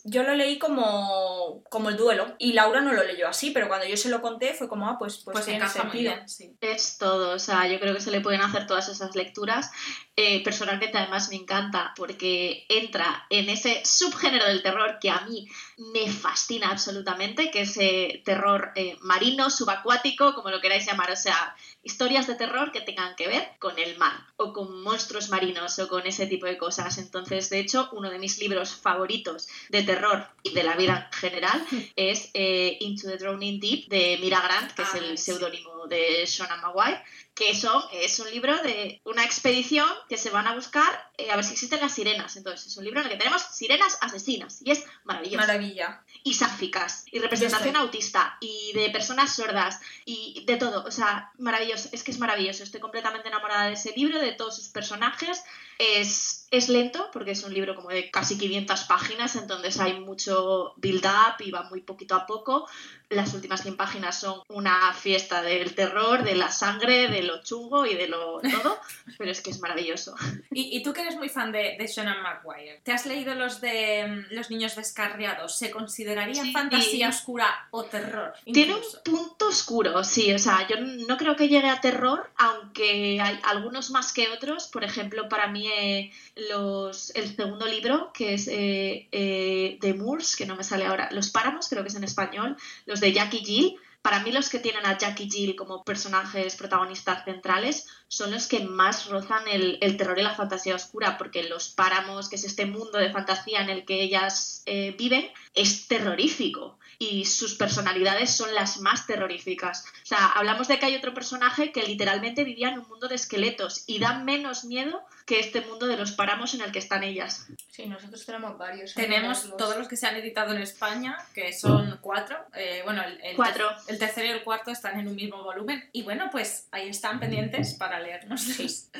Yo lo leí como, como el duelo y Laura no lo leyó así, pero cuando yo se lo conté fue como, ah, pues, pues, Pues tiene encaja muy sentido. bien, sí. Es todo, o sea, yo creo que se le pueden hacer todas esas lecturas. Eh, personalmente, además, me encanta porque entra en ese subgénero del terror que a mí me fascina absolutamente, que es eh, terror eh, marino, subacuático, como lo queráis llamar, o sea, historias de terror que tengan que ver con el mar o con monstruos marinos o con ese tipo de cosas. Entonces, de hecho, uno de mis libros favoritos de terror y de la vida en general es eh, Into the Drowning Deep de Mira Grant, que es Ah, el sí. seudónimo de Shona Maguire, que son, es un libro de una expedición que se van a buscar eh, a ver si existen las sirenas. Entonces, es un libro en el que tenemos sirenas asesinas y es maravilloso. Maravilla. y sáficas y representación autista y de personas sordas y de todo, o sea, maravilloso, es que es maravilloso, estoy completamente enamorada de ese libro, de todos sus personajes, es, es lento porque es un libro como de casi 500 páginas, entonces hay mucho build up y va muy poquito a poco, las últimas 100 páginas son una fiesta del terror, de la sangre, de lo chungo y de lo todo, pero es que es maravilloso. Y, y tú que eres muy fan de, de Shonan Maguire, ¿te has leído los de mm, Los Niños Descarriados? ¿Se consideraría Sí. fantasía oscura o terror? Tiene un punto oscuro, sí, o sea, yo no creo que llegue a terror, aunque hay algunos más que otros. Por ejemplo, para mí eh, los, el segundo libro, que es eh, eh, The Moors, que no me sale ahora, Los Páramos, creo que es en español, los de Jackie Jill. Para mí los que tienen a Jackie Jill como personajes protagonistas centrales son los que más rozan el, el terror y la fantasía oscura, porque Los Páramos, que es este mundo de fantasía en el que ellas eh, viven, es terrorífico y sus personalidades son las más terroríficas. O sea, hablamos de que hay otro personaje que literalmente vivía en un mundo de esqueletos y da menos miedo que este mundo de los páramos en el que están ellas. Sí, nosotros tenemos varios. Tenemos los- todos los que se han editado en España, que son cuatro. Eh, bueno, el, el Cuatro. ter- el tercero y el cuarto están en un mismo volumen. Y bueno, pues ahí están pendientes para leernos.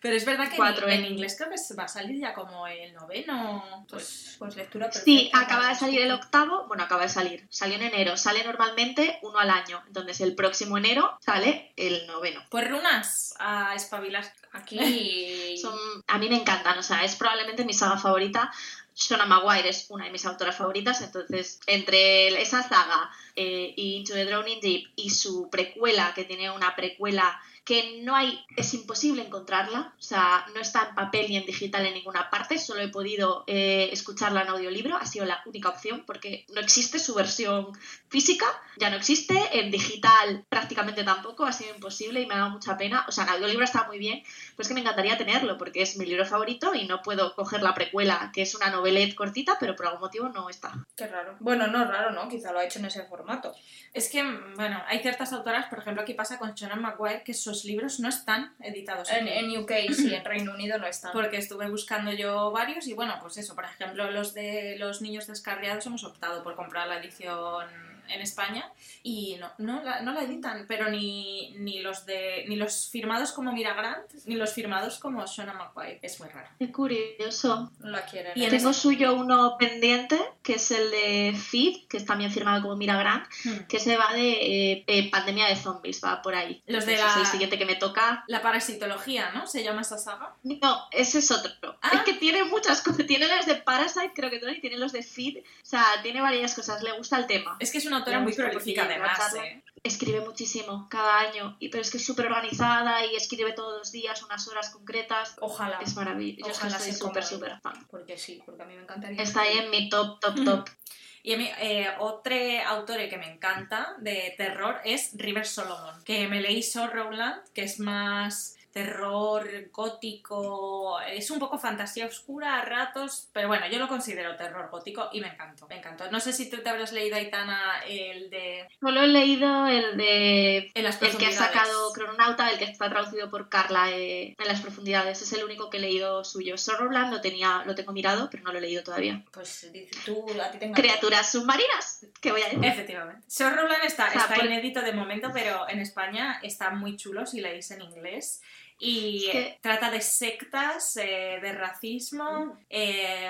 Pero es verdad que en- Cuatro, en, ¿eh? inglés creo que se va a salir ya como el noveno. Pues, Pues, pues lectura perfecta. Sí, acaba de salir el octavo, bueno, acaba de salir, salió en enero, sale normalmente uno al año, entonces el próximo enero sale el noveno. pues runas a espabilar. Aquí. Son, a mí me encantan, o sea, es probablemente mi saga favorita. Shona Maguire es una de mis autoras favoritas, entonces entre esa saga eh, y Into the Drowning Deep y su precuela, que tiene una precuela que no hay, es imposible encontrarla, o sea, no está en papel ni en digital en ninguna parte, solo he podido eh, escucharla en audiolibro, ha sido la única opción porque no existe su versión física, ya no existe, en digital prácticamente tampoco, ha sido imposible y me ha dado mucha pena, o sea, en audiolibro está muy bien, pues que me encantaría tenerlo porque es mi libro favorito y no puedo coger la precuela, que es una novelette cortita, pero por algún motivo no está. Qué raro. Bueno, no es raro, ¿no? Quizá lo ha hecho en ese formato. Es que, bueno, hay ciertas autoras, por ejemplo, aquí pasa con Shonan Maguire, que sus libros no están editados En, aquí. en UK, sí, en Reino Unido no están. Porque estuve buscando yo varios y bueno, pues eso, por ejemplo, los de los niños descarriados hemos optado por comprar la edición en España y no, no, la, no la editan, pero ni, ni los de ni los firmados como Mira Grant ni los firmados como Shona McQuaid. Es muy raro. Qué curioso. La quieren. Y en. Tengo ese- suyo uno pendiente, que es el de Feed, que es también firmado como Mira Grant, que se va de eh, eh, pandemia de zombies, va por ahí. Los de la- Es el siguiente que me toca. La parasitología, ¿no? Se llama esa saga. No, ese es otro. Ah. Es que tiene muchas cosas. Tiene los de Parasite, creo que y tiene los de Feed. O sea, tiene varias cosas. Le gusta el tema. Es que es una autora Me muy prolífica además, ¿eh? Escribe muchísimo cada año, y, pero es que es súper organizada y escribe todos los días unas horas concretas. Ojalá. Es maravilloso. Yo Ojalá soy sea como súper, súper fan. Porque sí, porque a mí me encantaría. Está ahí en mi top, top, top. Y a mí, eh, otro autor que me encanta de terror es River Solomon, que me leí Sorrowland, que es más terror gótico, es un poco fantasía oscura a ratos, pero bueno, yo lo considero terror gótico y me encantó, me encantó. No sé si tú te habrás leído, Aitana, el de... Solo he leído el de... En las El que ha sacado Crononauta, el que está traducido por Carla eh, en las profundidades. Es el único que he leído suyo. Sorrowland lo, tenía, lo tengo mirado, pero no lo he leído todavía. Pues tú, a ti te encanta. Criaturas submarinas, ¿qué voy a decir? Efectivamente. Sorrowland está, O sea, está por- inédito de momento, pero en España está muy chulo si leéis en inglés. Y Es que- trata de sectas, eh, de racismo. eh,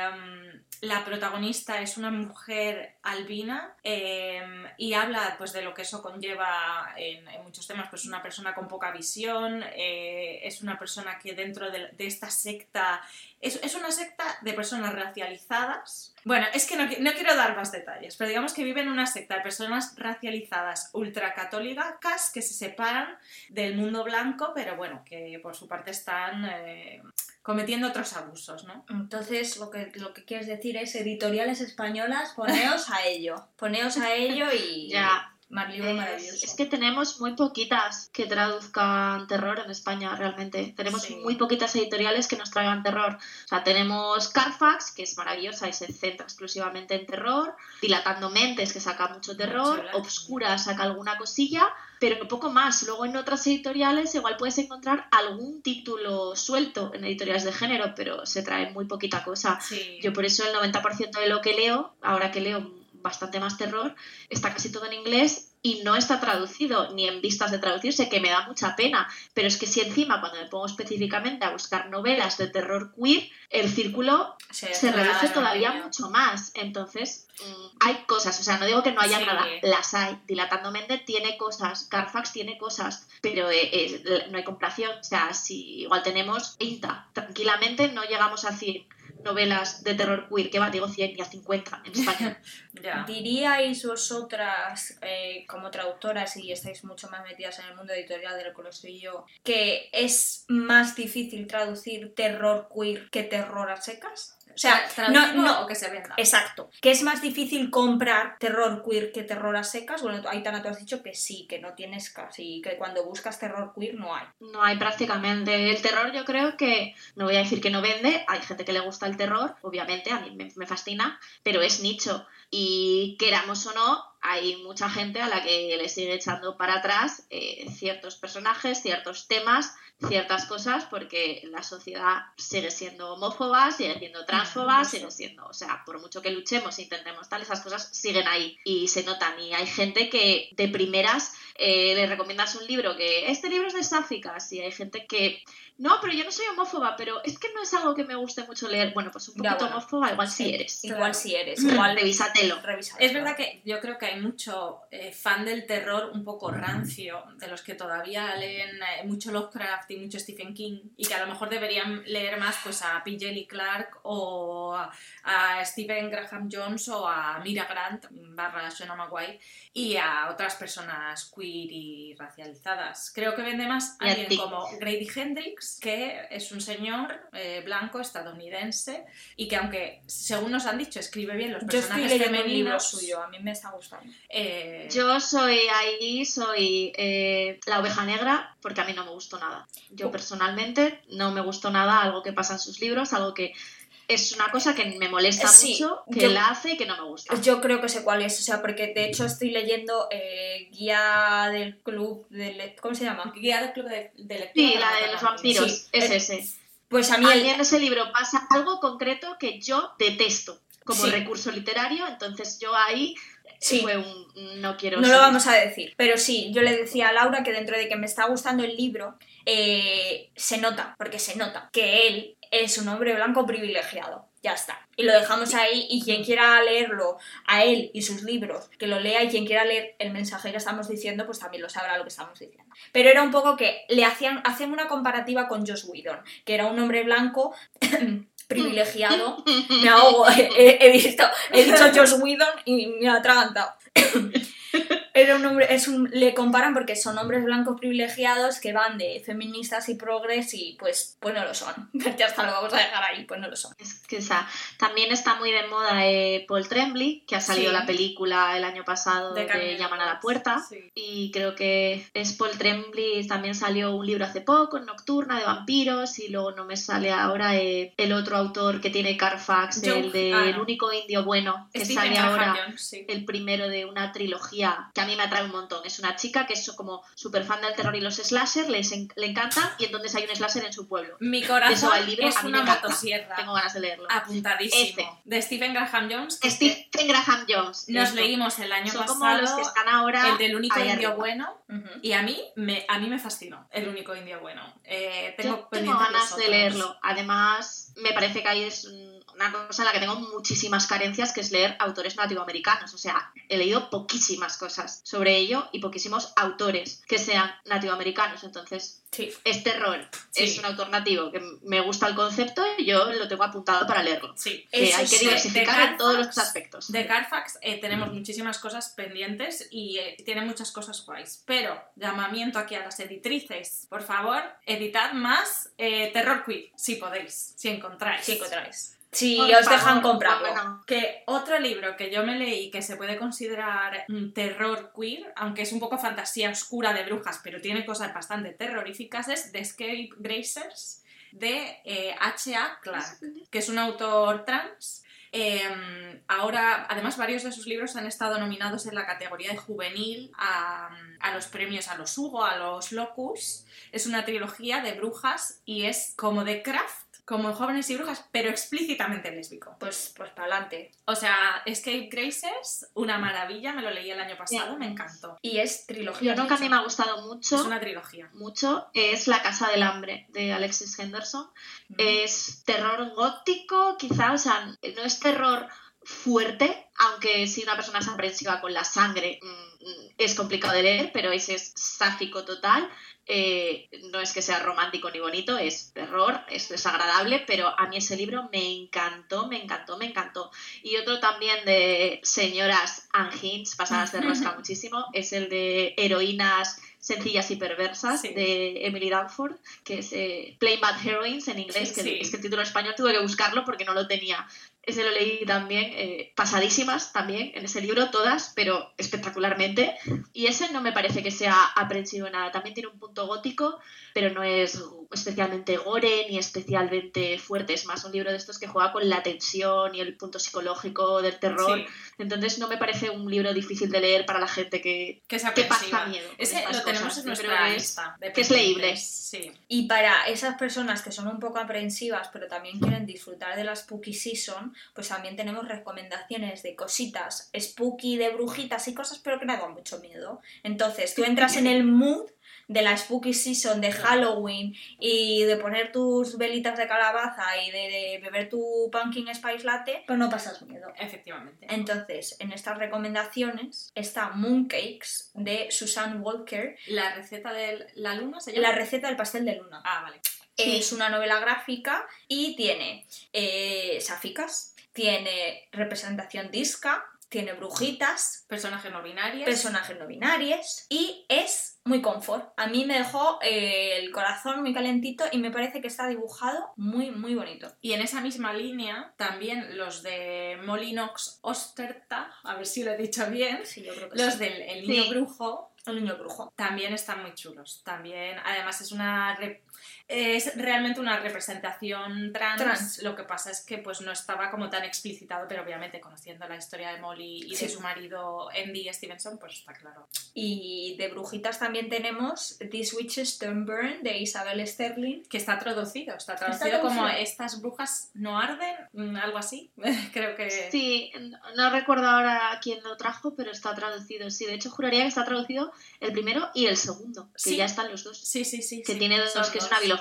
la protagonista es una mujer albina eh, y habla pues, de lo que eso conlleva en, muchos temas. Pues una persona con poca visión, eh, es una persona que dentro de, esta secta es, es una secta de personas racializadas. Bueno, es que no, no quiero dar más detalles, pero digamos que viven en una secta de personas racializadas ultracatólicas que se separan del mundo blanco, pero bueno, que por su parte están eh, cometiendo otros abusos, ¿no? Entonces, lo que, lo que quieres decir es editoriales españolas, poneos a ello. Poneos a ello y Ya. libro Es, maravilloso. es que tenemos muy poquitas que traduzcan terror en España, realmente. Tenemos Sí. muy poquitas editoriales que nos traigan terror. O sea, tenemos Carfax, que es maravillosa y se centra exclusivamente en terror. Dilatando Mentes, que saca mucho terror. Obscura saca alguna cosilla, pero poco más. Luego en otras editoriales igual puedes encontrar algún título suelto en editoriales de género, pero se trae muy poquita cosa. Sí. Yo por eso el 90% de lo que leo, ahora que leo bastante más terror, está casi todo en inglés y no está traducido ni en vistas de traducirse, que me da mucha pena. Pero es que si encima cuando me pongo específicamente a buscar novelas de terror queer, el círculo se reduce todavía mucho más. Entonces, mm, hay cosas, o sea, no digo que no haya Sí. nada, las hay. Dilatando Mente tiene cosas, Carfax tiene cosas, pero eh, eh, no hay comparación. O sea, si igual tenemos 30, tranquilamente no llegamos a 100 novelas de terror queer, que va, digo 100 y a 50 en España. Ya. ¿Diríais vosotras, eh, como traductoras y estáis mucho más metidas en el mundo editorial de lo que lo soy yo, que es más difícil traducir terror queer que terror a secas? O sea, no, ¿Traducido no, o que se venda. Exacto. Que es más difícil comprar terror queer que terror a secas. Bueno, Aitana, tú has dicho que sí, que no tienes casi, que cuando buscas terror queer no hay. No hay prácticamente. El terror yo creo que, no voy a decir que no vende, hay gente que le gusta el terror, obviamente, a mí me, me fascina, pero es nicho. Y queramos o no, hay mucha gente a la que le sigue echando para atrás eh, ciertos personajes, ciertos temas, ciertas cosas, porque la sociedad sigue siendo homófoba, sigue siendo transfoba, sigue siendo, o sea, por mucho que luchemos e intentemos tal, esas cosas siguen ahí y se notan. Y hay gente que de primeras eh, le recomiendas un libro que este libro es de sáficas y hay gente que no, pero yo no soy homófoba, pero es que no es algo que me guste mucho leer. Bueno, pues un Ya, poquito bueno. homófoba igual sí eres. Igual Claro. si eres, igual Revísatelo. revisa. Es verdad que yo creo que hay mucho eh, fan del terror un poco rancio, de los que todavía leen eh, mucho Lovecraft y mucho Stephen King, y que a lo mejor deberían leer más pues a P. Lee Clark o a, a Stephen Graham Jones o a Mira Grant barra Shona White y a otras personas queer y racializadas. Creo que vende más a alguien como Grady Hendrix, que es un señor eh, blanco estadounidense y que aunque, según nos han dicho, escribe bien los personajes femeninos, suyo, a mí me está gustando. Eh, Yo soy ahí, soy eh, la oveja negra, porque a mí no me gustó nada. Yo personalmente no me gustó nada algo que pasa en sus libros, algo que es una cosa que me molesta Sí, mucho, que yo- él hace y que no me gusta. Yo creo que sé cuál es, o sea, porque de hecho estoy leyendo eh, Guía del Club de... ¿Cómo se llama? guía del club de, de lectura. Sí, la de los vampiros, Sí, es eh, ese. Pues a mí el- en ese libro pasa algo concreto que yo detesto como Sí. recurso literario, entonces yo ahí Sí. fue un no quiero No lo vamos a decir, pero sí, yo le decía a Laura que dentro de que me está gustando el libro, eh, se nota, porque se nota que él es un hombre blanco privilegiado. Ya está. Y lo dejamos ahí y quien quiera leerlo a él y sus libros, que lo lea y quien quiera leer el mensaje que estamos diciendo, pues también lo sabrá lo que estamos diciendo. Pero era un poco que le hacían, hacían una comparativa con Josh Whedon, que era un hombre blanco privilegiado. Me ahogo, he, he visto, he dicho Josh Whedon y me ha atragantado. Era un hombre, es un, le comparan porque son hombres blancos privilegiados que van de feministas y progres y pues, pues no lo son. ya está, lo vamos a dejar ahí, pues no lo son. Es que esa, también está muy de moda eh, Paul Tremblay, que ha salido Sí. la película el año pasado De de, Llaman a la Puerta. sí. Y creo que es Paul Tremblay, también salió un libro hace poco, Nocturna, de vampiros, y luego no me sale ahora eh, el otro autor que tiene Carfax, Joe- el de ah, no. El único indio bueno, que Stephen sale ahora sí. el primero de una trilogía que a mí me atrae un montón. Es una chica que es como súper fan del terror y los slasher, les en- le encantan y entonces hay un slasher en su pueblo. Mi Eso corazón libro, es a mí una me motosierra. Tengo ganas de leerlo. Apuntadísimo. Este. De Stephen Graham Jones. que Stephen Graham Jones. Nos esto. leímos el año Son pasado como los que están ahora. el del único indio arriba. bueno. Y a mí me, a mí me fascinó el único indio bueno. Eh, tengo Yo tengo ganas de leerlo. Además, me parece que ahí es una cosa en la que tengo muchísimas carencias, que es leer autores nativoamericanos. O sea, he leído poquísimas cosas sobre ello y poquísimos autores que sean nativoamericanos. Entonces, Sí. es terror. Sí. Es un autor nativo que me gusta el concepto y yo lo tengo apuntado para leerlo. Sí. Que Eso hay que sí, diversificar en todos los aspectos. De Carfax eh, tenemos muchísimas cosas pendientes y eh, tiene muchas cosas guays. Pero, llamamiento aquí a las editrices, por favor, editad más eh, terror queer, si podéis, si encontráis. Si encontráis. Si Por os dejan comprarlo. bueno. Que otro libro que yo me leí que se puede considerar mm, terror queer, aunque es un poco fantasía oscura de brujas, pero tiene cosas bastante terroríficas, es The Escape Gracers de eh, H.A. Clark, que es un autor trans. Eh, ahora, además, varios de sus libros han estado nominados en la categoría de juvenil a, a los premios a los Hugo, a los Locus. Es una trilogía de brujas y es como de craft, como en Jóvenes y Brujas, pero explícitamente lésbico. Pues, pues para adelante. O sea, Escape Graces, una maravilla, me lo leí el año pasado, me encantó. Y es trilogía. Yo no que a mí me ha gustado mucho. Es una trilogía. mucho es La Casa del Hambre de Alexis Henderson. Es terror gótico, quizá, o sea, no es terror fuerte, aunque si una persona es aprensiva con la sangre mm, mm, es complicado de leer, pero ese es sáfico total. Eh, no es que sea romántico ni bonito, es terror, es desagradable, pero a mí ese libro me encantó, me encantó, me encantó. Y otro también de señoras Angins, pasadas de rosca muchísimo, es el de heroínas sencillas y perversas Sí. de Emily Dunford, que es eh, Plain Bad Heroines en inglés, Sí, que sí. es que el título en español tuve que buscarlo porque no lo tenía. Ese lo leí también, eh, pasadísimas también en ese libro, todas, pero espectacularmente. Y ese no me parece que sea aprensivo nada. También tiene un punto gótico, pero no es especialmente gore ni especialmente fuerte. Es más un libro de estos que juega con la tensión y el punto psicológico del terror. Sí, Entonces no me parece un libro difícil de leer para la gente que, que es que pasa miedo. Ese lo tenemos cosas. en nuestra lista. que es leíble. Sí. Y para esas personas que son un poco aprensivas, pero también quieren disfrutar de la Spooky Season, pues también tenemos recomendaciones de cositas spooky, de brujitas y cosas, pero que no dan mucho miedo. Entonces, tú entras en el mood de la Spooky Season, de Halloween, y de poner tus velitas de calabaza y de, de beber tu pumpkin spice latte, pero no pasas miedo. Efectivamente. Entonces, en estas recomendaciones está Mooncakes de Susan Walker, La receta de la luna se llama. la receta del pastel de luna. Ah, vale. Sí. Es una novela gráfica y tiene eh, sáficas, tiene representación disca, tiene brujitas, Personajes no binarios. personajes no binarios y es muy confort. A mí me dejó eh, el corazón muy calentito y me parece que está dibujado muy, muy bonito. Y en esa misma línea, también los de Molinox Osterta, a ver si lo he dicho bien, Sí, yo creo que los sí. del El Niño Sí. Brujo, El niño brujo. también están muy chulos. También, además, es una es realmente una representación trans. Trans. Lo que pasa es que pues no estaba como tan explicitado, pero obviamente conociendo la historia de Molly y Sí. de su marido Andy Stevenson, pues está claro. Y de brujitas también tenemos These Witches Don't Burn de Isabel Sterling. Que está traducido, está traducido como traducido. estas brujas no arden, mm, algo así. Creo que Sí, no- recuerdo ahora quién lo trajo, pero está traducido. Sí, de hecho juraría que está traducido el primero y el segundo, que Sí. ya están los dos. sí, sí, sí. Que sí, tiene dos, que es una biología.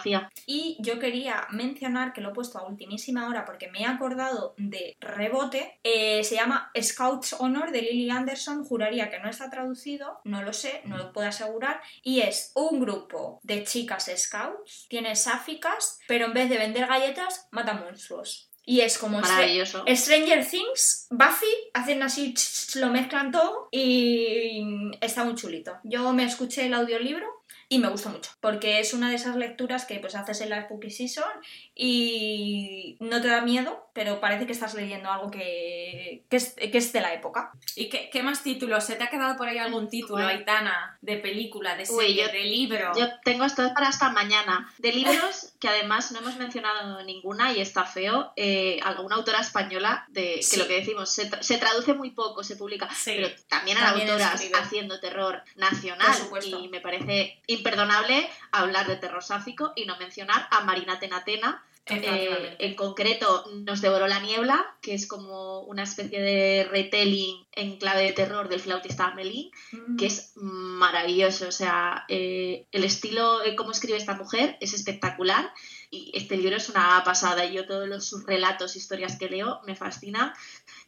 Y yo quería mencionar que lo he puesto a ultimísima hora porque me he acordado de rebote. Eh, se llama Scouts Honor de Lily Anderson. Juraría que no está traducido, no lo sé, no lo puedo asegurar. Y es un grupo de chicas scouts, tiene sáficas, pero en vez de vender galletas, mata monstruos. Y es como Maravilloso. Stranger Things, Buffy, hacen así, ch- ch- lo mezclan todo y está muy chulito. Yo me escuché el audiolibro y me gustó mucho, porque es una de esas lecturas que pues haces en la Spooky Season y no te da miedo, pero parece que estás leyendo algo que, que, es, que es de la época. ¿Y qué, qué más títulos? ¿Se te ha quedado por ahí algún título, Bueno. Aitana, de película, de Uy, serie, yo- de libro? Yo tengo esto para hasta mañana. De libros, que además no hemos mencionado ninguna y está feo, eh, alguna autora española de que Sí. lo que decimos se, tra- se traduce muy poco, se publica, Sí. pero también hay También autoras escribe. haciendo terror nacional Por supuesto. y me parece imperdonable hablar de terror sáfico y no mencionar a Marina Tenatena. Eh, en concreto, Nos devoró la niebla, que es como una especie de retelling en clave de terror del flautista Amelín, que es maravilloso. O sea, eh, el estilo, eh, cómo escribe esta mujer es espectacular y este libro es una pasada. Yo todos los sus relatos, historias que leo me fascinan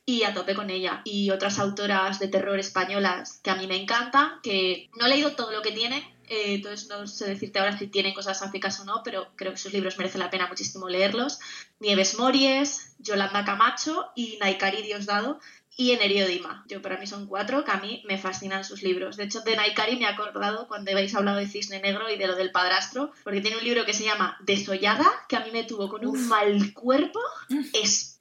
y a tope con ella. Y otras autoras de terror españolas que a mí me encantan, que no he leído todo lo que tienen. Eh, entonces no sé decirte ahora si tienen cosas sáficas o no, pero creo que sus libros merecen la pena muchísimo leerlos. Nieves Mories, Yolanda Camacho y Naikari Diosdado, y Enerio Dima. Yo para mí son cuatro que a mí me fascinan sus libros. De hecho, de Naikari me he acordado cuando habéis hablado de Cisne Negro y de lo del padrastro, porque tiene un libro que se llama Desollada, que a mí me tuvo con un mal cuerpo. Es,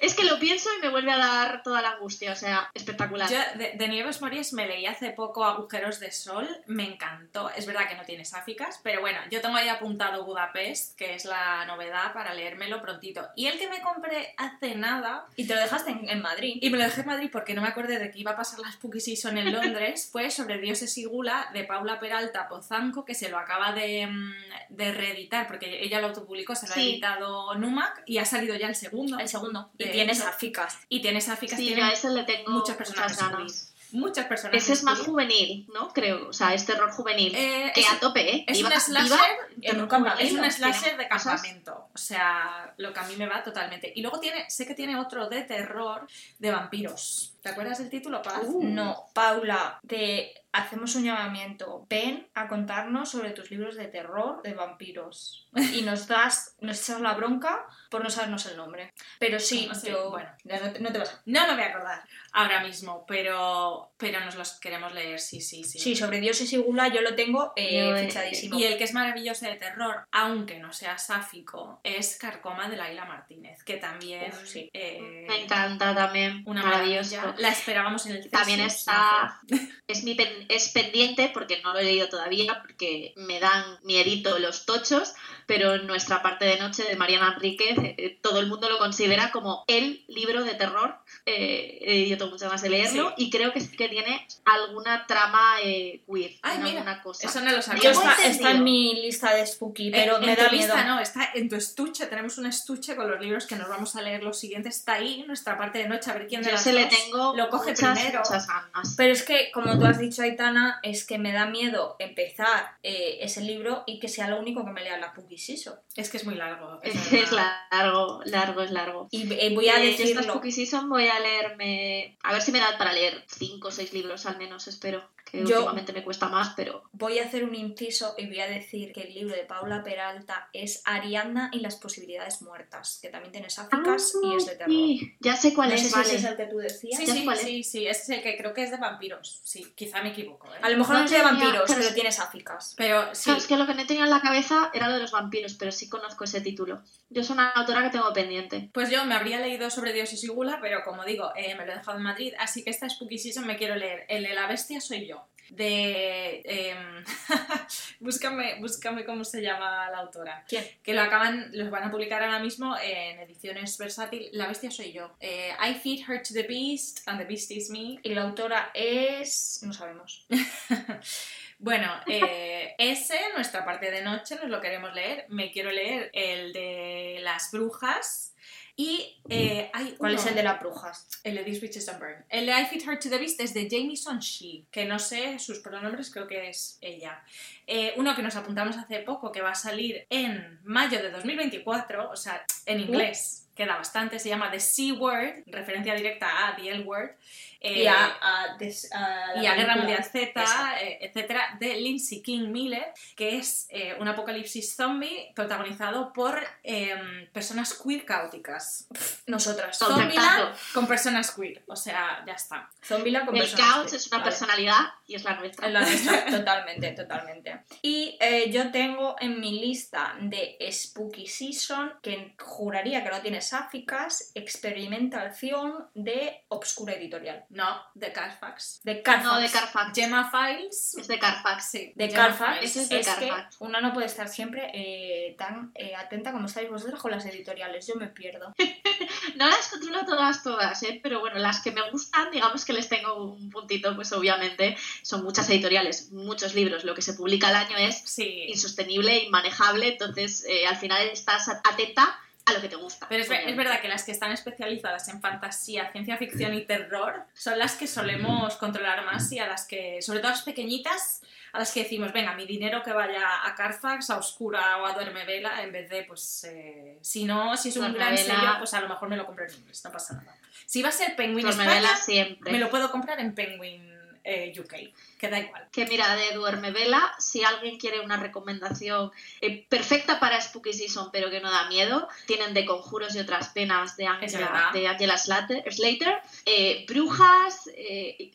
es que lo pienso y me vuelve a dar toda la angustia, o sea, espectacular. Yo de, de Nieves Mories me leí hace poco Agujeros de Sol, me encantó. Es verdad que no tiene sáficas, pero bueno, yo tengo ahí apuntado Budapest, que es la novedad para leérmelo prontito. Y el que me compré hace nada, Y te lo dejaste en, en Madrid. y me lo dejé en Madrid porque no me acordé de que iba a pasar la Spooky Season en Londres, fue sobre Dioses y Gula de Paula Peralta Pozanco, que se lo acaba de, mm, de reeditar, porque ella lo autopublicó, se lo ha editado Numac y ha salido ya el segundo. El segundo. Y hecho. sáficas. Y tiene sáficas, sí, tiene yo a ese le tengo muchos muchas personajes ganas. Muchas personas. Ese es más juvenil, ¿no? Creo, o sea, es terror juvenil. Eh, que es, a tope, ¿eh? es un slasher en un es un slasher de campamento. O sea, lo que a mí me va totalmente. Y luego tiene, sé que tiene otro de terror de vampiros. ¿Te acuerdas del título, Paz? Uh. No, Paula, te hacemos un llamamiento. Ven a contarnos sobre tus libros de terror de vampiros. Y nos das, nos echas la bronca por no sabernos el nombre. Pero sí, No bueno. ya no, te, no te vas a. No me voy a acordar ahora mismo, pero, pero nos los queremos leer, sí, sí, sí. Sí, sobre Dioses y Gula yo lo tengo eh, fichadísimo. Y el que es maravilloso de terror, aunque no sea sáfico, es Carcoma de Laila Martínez, que también Uf, sí. eh, Me encanta también, una maravilloso. La esperábamos en el También Thesis, está, es mi pen- es pendiente porque no lo he leído todavía porque me dan miedito los tochos, pero en nuestra parte de noche de Mariana Enríquez eh, todo el mundo lo considera como el libro de terror. Eh, eh, yo tengo muchas ganas de leerlo Sí. y creo que sí que tiene alguna trama eh, queer, Ay, en mira, alguna cosa. Eso no lo sabía. Está, está en mi lista de Spooky, pero en, me en da tu miedo. lista no, está en tu estuche, tenemos un estuche con los libros que nos vamos a leer los siguientes, está ahí, nuestra parte de noche, a ver quién de Yo las se le tengo lo coge muchas, primero. muchas ganas. Pero es que, como tú has dicho, Aitana, es que me da miedo empezar eh, ese libro y que sea lo único que me lea la Spooky Season. Es que es muy largo. es Es largo, largo, es largo. Y eh, voy a Eh, decirlo. Spooky Season voy a leerme. A ver si me da para leer cinco o seis libros al menos, espero. Que Yo- últimamente me cuesta más, pero. Voy a hacer un inciso y voy a decir que el libro de Paula Peralta es Ariadna y las posibilidades muertas, que también tiene sáficas y es de terror. Sí, ya sé cuál no sé es, si vale. ese es el que tú decías. Sí, Ya sí, sé cuál es. sí, sí, ese es el que creo que es de vampiros. Sí, quizá me equivoco. ¿eh? A lo mejor No no es de vampiros, pero pero es- tiene sáficas. Pero sí, Claro, es que lo que no tenía en la cabeza era lo de los vampiros, pero sí conozco ese título. Yo soy una autora que tengo pendiente. pues yo me habría leído sobre Dioses y Gula, pero como digo, eh, me lo he dejado en Madrid, así que esta Spooky Season me quiero leer. El de la bestia soy yo. De. em, búscame, búscame cómo se llama la autora. ¿Quién? Que lo acaban, los van a publicar ahora mismo en ediciones versátil. La bestia soy yo. Eh, I feed her to the beast and the beast is me. Y la autora es. no sabemos. Bueno, eh, ese, nuestra parte de noche, nos lo queremos leer. Me quiero leer el de las brujas. Y eh, hay ¿Cuál uno- es el de las brujas? El de These Witches Don't Burn. El de I Feed Her to the Beast es de Jamieson She, que no sé sus pronombres, creo que es ella. Eh, uno que nos apuntamos hace poco, que va a salir en mayo de 2024, o sea, en inglés. Queda bastante, se llama The C Word, referencia directa a The L Word, eh, y a, a y Guerra. Mundial Z, eh, etcétera, de Lindsay King Miller, que es eh, un apocalipsis zombie protagonizado por em, personas queer caóticas. Nosotras. Zombieland con personas queer, o sea, ya está. Zombila con El personas caos queer. es una Vale. personalidad y es la nuestra. Es la nuestra, totalmente, totalmente. Y eh, yo tengo en mi lista de Spooky Season, que juraría que no tiene sáficas, experimentación de Obscura Editorial. No, de Carfax. De Carfax. No, de Carfax. Gemma Files. Es de Carfax. Sí, de Gemma Carfax. Ese es de es Carfax. que una no puede estar siempre eh, tan eh, atenta como estáis vosotras con las editoriales. Yo me pierdo. No las controlo todas, todas, ¿eh? pero bueno, las que me gustan, digamos que les tengo un puntito, pues obviamente son muchas editoriales, muchos libros. Lo que se publica al año es Sí. insostenible, inmanejable, entonces eh, al final estás atenta a lo que te gusta. Pero es, es verdad que las que están especializadas en fantasía, ciencia ficción y terror son las que solemos controlar más y a las que, sobre todo las pequeñitas, a las que decimos, venga, mi dinero que vaya a Carfax, a Oscura o a Duerme Vela, en vez de, pues, eh, si no, si es un Duerme gran Vela. sello, pues a lo mejor me lo compro en inglés, no pasa nada. Si va a ser Penguin España, siempre. me lo puedo comprar en Penguin eh, UK, que da igual. Que mira, de Duerme Vela, si alguien quiere una recomendación eh, perfecta para Spooky Season, pero que no da miedo, tienen de Conjuros y otras penas de Angela, de Angela Slater, Slater eh, Brujas,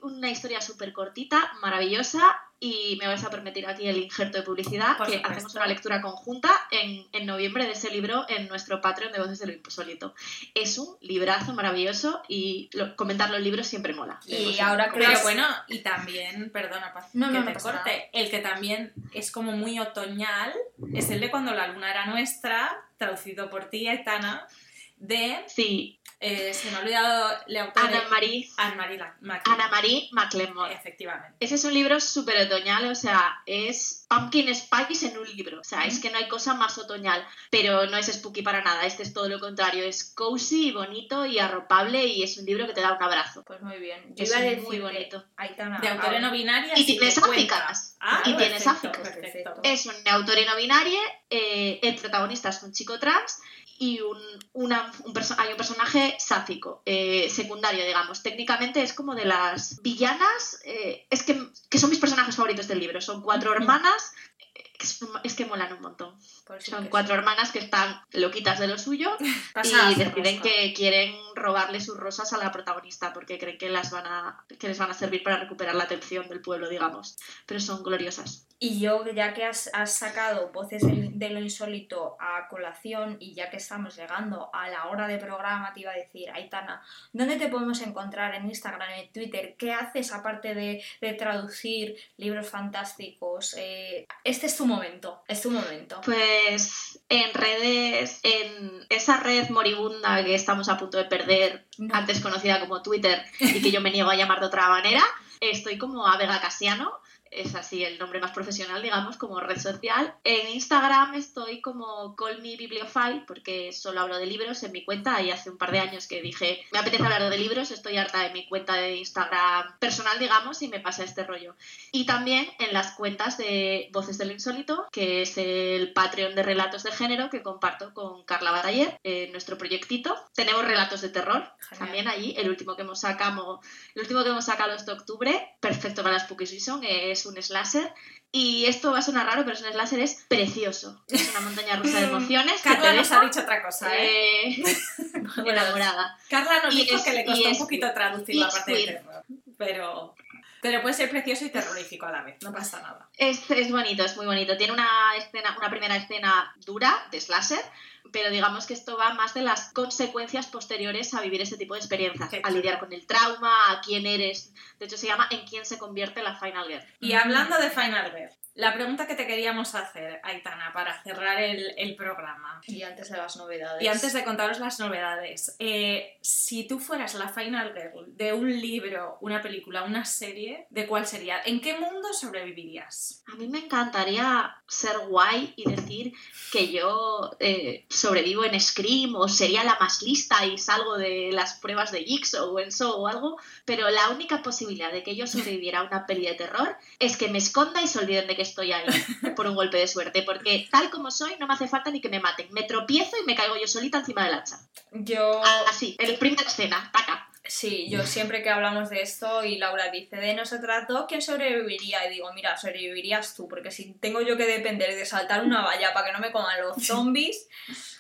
una historia súper cortita, maravillosa. Y me vais a permitir aquí el injerto de publicidad, Por que supuesto. hacemos una lectura conjunta en, en noviembre de ese libro en nuestro Patreon de Voces de lo. Es un librazo maravilloso y lo- comentar los libros siempre mola. Y ahora creo- Pero bueno, y también, perdona, Paz, No, que no, no te corte, el que también es como muy otoñal es el de Cuando la luna era nuestra, traducido por ti, Aitana, de, Sí, eh, se me ha olvidado el autor de- Ana Marie, La- Macleod. Ana Marie McLemore. Efectivamente. Ese es un libro súper otoñal, o sea, es Pumpkin Spice en un libro. O sea, es que no hay cosa más otoñal, pero no es spooky para nada. Este es todo lo contrario. Es cozy y bonito y arropable y es un libro que te da un abrazo. Pues muy bien. Yo Es iba a decir muy bonito. De autora no binaria. Y sí tiene que cuenta. sáficas. Ah, Y tiene perfecto, sáficas. perfecto. Es un autor no binario, eh, el protagonista es un chico trans y un, una- un perso- hay un personaje sáfico, eh, secundario, digamos. Técnicamente es como de las villanas, eh, es que, que son mis personajes favoritos del libro. Son cuatro hermanas, es que molan un montón. Pues Son cuatro hermanas que están loquitas de lo suyo y deciden que quieren robarle sus rosas a la protagonista porque creen que las van a que les van a servir para recuperar la atención del pueblo, digamos. Pero son gloriosas. Y yo, ya que has, has sacado voces de lo insólito a colación y ya que estamos llegando a la hora de programa, te iba a decir, Aitana, ¿dónde te podemos encontrar en Instagram, en Twitter? ¿Qué haces aparte de, de traducir libros fantásticos? Eh, este es tu momento, es tu momento. Pues en redes, en esa red moribunda que estamos a punto de perder, No. antes conocida como Twitter y que yo me niego a llamar de otra manera, estoy como Avega Casiano, es así el nombre más profesional, digamos, como red social. En Instagram estoy como Call Me Bibliophile, porque solo hablo de libros en mi cuenta y hace un par de años que dije, me apetece hablar de libros, estoy harta de mi cuenta de Instagram personal, digamos, y me pasa este rollo. Y también en las cuentas de Voces del Insólito, que es el Patreon de relatos de género que comparto con Carla Bataller, en nuestro proyectito. Tenemos relatos de terror Genial. también allí. El último que hemos sacado, el último que hemos sacado este octubre, perfecto para la Spooky Season, es un slasher. Y esto va a sonar raro, pero es un slasher es precioso. Es una montaña rusa de emociones. que Carla te nos deja, ha dicho otra cosa, ¿eh? eh, enamorada. Carla nos y dijo es- que le costó un es- poquito traducir la es parte de terror. Pero, pero puede ser precioso y terrorífico a la vez, no pasa nada. Es, es bonito, es muy bonito. Tiene una escena, una primera escena dura de slasher, pero digamos que esto va más de las consecuencias posteriores a vivir ese tipo de experiencias, a lidiar con el trauma, a quién eres. De hecho, se llama En quién se convierte la Final Girl. Y hablando de Final Girl, la pregunta que te queríamos hacer, Aitana, para cerrar el, el programa. Y antes de las novedades. Y antes de contaros las novedades, eh, si tú fueras la Final Girl de un libro, una película, una serie, ¿de cuál sería? ¿En qué mundo sobrevivirías? A mí me encantaría ser guay y decir que yo eh, sobrevivo en Scream o sería la más lista y salgo de las pruebas de Jigsaw o en Saw o algo, pero la única posibilidad de que yo sobreviviera a una peli de terror es que me esconda y se olviden de que estoy ahí por un golpe de suerte, porque tal como soy no me hace falta ni que me maten. Me tropiezo y me caigo yo solita encima del hacha. Yo... Así, en la primera escena, taca. Sí, yo siempre que hablamos de esto y Laura dice, de nosotras dos, ¿quién sobreviviría? Y digo, mira, sobrevivirías tú, porque si tengo yo que depender de saltar una valla para que no me coman los zombies,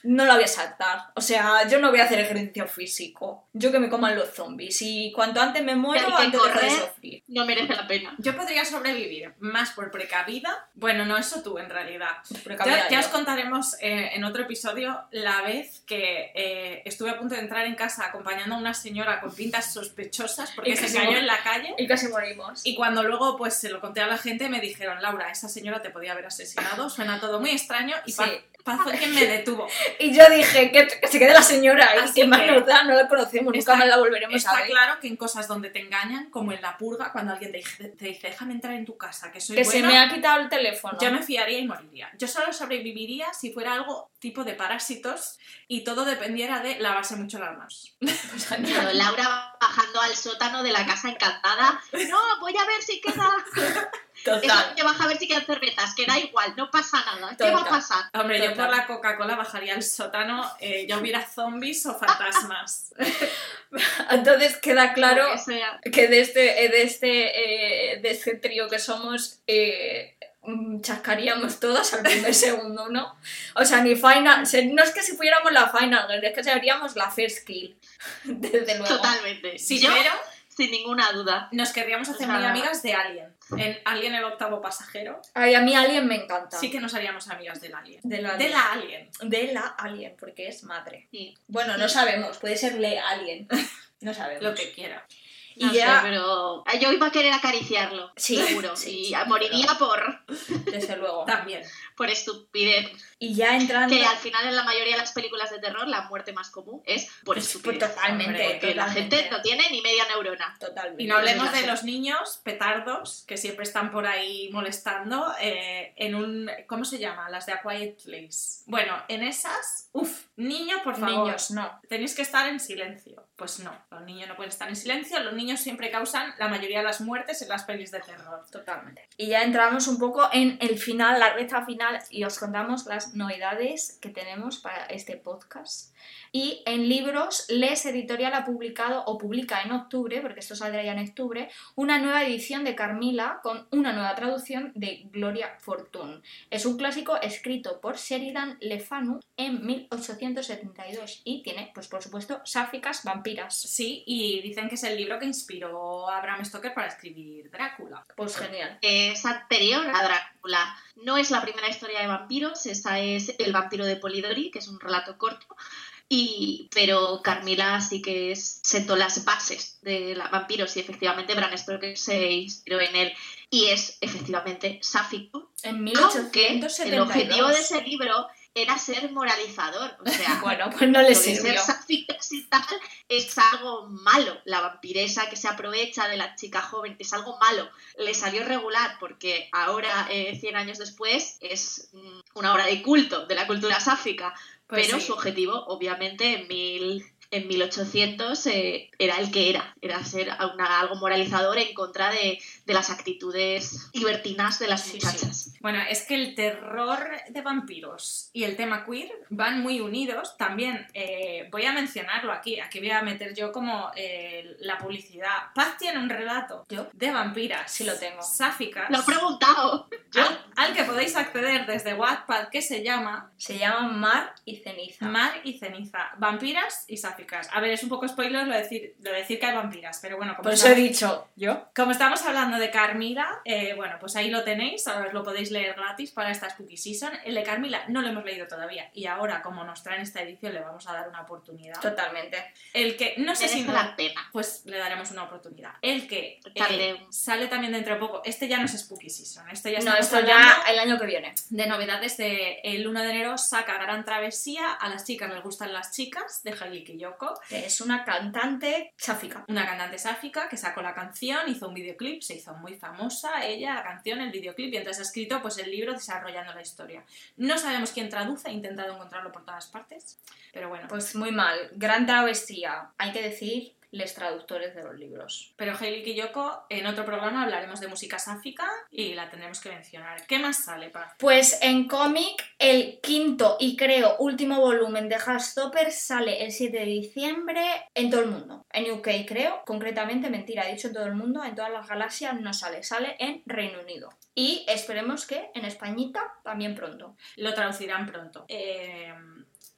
no la voy a saltar. O sea, yo no voy a hacer ejercicio físico. Yo que me coman los zombies. Y cuanto antes me muero, que antes dejo de correr. sufrir. No merece la pena. Yo podría sobrevivir más por precavida. Bueno, no eso tú en realidad. Ya, ya os contaremos eh, en otro episodio la vez que eh, estuve a punto de entrar en casa acompañando a una señora con pintas sospechosas porque Y que se cayó en la calle. Y casi morimos. Y cuando luego pues se lo conté a la gente me dijeron, Laura, esa señora te podía haber asesinado, suena todo muy extraño y Sí. Paz, fue quien me detuvo. Y yo dije, que, que se quede la señora Así que más que- nos da, no la conocemos, nunca Está- más la volveremos a Está ver. claro que en cosas donde te engañan, como en la purga, cuando alguien te dice, te dice déjame entrar en tu casa, que soy Que se buena", me ha quitado el teléfono. Yo me fiaría y moriría. Yo solo sobreviviría si fuera algo tipo de parásitos y todo dependiera de lavarse mucho las manos. Pero Laura bajando al sótano de la casa encantada. No, voy a ver si queda. Total. que baja a ver si quedan cervezas, que da igual, no pasa nada. ¿Qué va a pasar? Hombre, yo por la Coca-Cola bajaría al sótano, eh, ya hubiera zombies o fantasmas. Entonces queda claro que que de este, eh, de este, eh, de este trío que somos, eh, chascaríamos todas al primer segundo, ¿no? O sea, ni final, no es que si fuéramos la final, girl, es que seríamos la first kill, desde luego. Totalmente. Sí, Yo, pero sin ninguna duda. nos querríamos hacer O sea- muy amigas de Alien. En Alien el octavo pasajero, Ay, a mí Alien me encanta. sí que nos haríamos amigas del Alien. de la, De la Alien. de la Alien, porque es madre. Sí. Bueno, no sabemos, puede ser le Alien. No sabemos. Lo que quiera. Y No ya, sé, pero yo iba a querer acariciarlo, Sí, seguro. sí, y sí, moriría por, desde luego. También. Por estupidez. Y ya entrando... Que al final en la mayoría de las películas de terror la muerte más común es por Pues, estupidez. pues, totalmente, Hombre, Porque la gente no tiene ni media neurona. Totalmente. Y no hablemos de los niños petardos que siempre están por ahí molestando eh, en un... ¿Cómo se llama? Las de A Quiet Place. Bueno, en esas... Uf, niños, por favor. Niños, no. Tenéis que estar en silencio. Pues no, los niños no pueden estar en silencio. Los niños siempre causan la mayoría de las muertes en las pelis de terror. Totalmente. Y ya entramos un poco en el final, la recta final, y os contamos las novedades que tenemos para este podcast. Y en libros, Les Editorial ha publicado, o publica en octubre, porque esto saldrá ya en octubre, una nueva edición de Carmila con una nueva traducción de Gloria Fortune. Es un clásico escrito por Sheridan Le Fanu en 1872 y tiene, pues por supuesto, sáficas vampiras. Sí, y dicen que es el libro que inspiró a Bram Stoker para escribir Drácula. Pues genial. Es anterior a Drácula. No es la primera historia de vampiros, esa es El vampiro de Polidori, que es un relato corto. Y, pero Carmila sí que es, sentó las bases de la vampiros y efectivamente Bram Stoker se inspiró en él y es efectivamente sáfico, En aunque el 1872. objetivo de ese libro era ser moralizador, o sea, Bueno, pues no le sirvió. ser y tal es algo malo. La vampiresa que se aprovecha de la chica joven es algo malo. Le salió regular porque ahora, eh, 100 años después, es mm, una obra de culto de la cultura sáfica. Pues pero sí. su objetivo, obviamente, en, mil, en 1800 eh, era el que era. Era ser una- algo moralizador en contra de, de las actitudes libertinas de las Sí, muchachas. Bueno, es que el terror de vampiros y el tema queer van muy unidos. También eh, voy a mencionarlo aquí. Aquí voy a meter yo como eh, la publicidad. Paz tiene un relato ¿Yo? de vampiras. Sí lo tengo. Sáficas. Lo he preguntado. al, al que podéis acceder desde Wattpad, que se llama Se llama Mar y Ceniza. Mar y Ceniza. Vampiras y sáficas. A ver, es un poco spoiler lo de decir, lo de decir que hay vampiras, pero bueno, como Por eso he dicho yo. Como estamos hablando de Carmila, eh, bueno, pues ahí lo tenéis, ahora os lo podéis leer gratis para esta Spooky Season. El de Carmila no lo hemos leído todavía y ahora, como nos traen esta edición, le vamos a dar una oportunidad. Totalmente. El que, no sé si la pena. pues le daremos una oportunidad. El que eh, sale también dentro de poco, este ya no es Spooky Season, este ya No, esto ya el año que viene. de novedades de el 1 de enero saca Gran Travesía, a las chicas les gustan las chicas, de Hailey Kiyoko. Es una cantante sáfica. una cantante sáfica que sacó la canción, hizo un videoclip, se hizo muy famosa ella, la canción, el videoclip, y entonces ha escrito pues, el libro desarrollando la historia. No sabemos quién traduce, he intentado encontrarlo por todas partes, pero bueno. Pues muy mal. Gran travesía. Hay que decir los traductores de los libros. Pero Hailey Kiyoko, en otro programa hablaremos de música sáfica y la tendremos que mencionar. ¿Qué más sale, Paz? Pues en cómic, el quinto y creo último volumen de Heartstopper sale el 7 de diciembre en todo el mundo. En UK creo, concretamente, mentira, he dicho en todo el mundo, en todas las galaxias no sale, sale en Reino Unido. Y esperemos que en Españita también pronto. Lo traducirán pronto. Eh,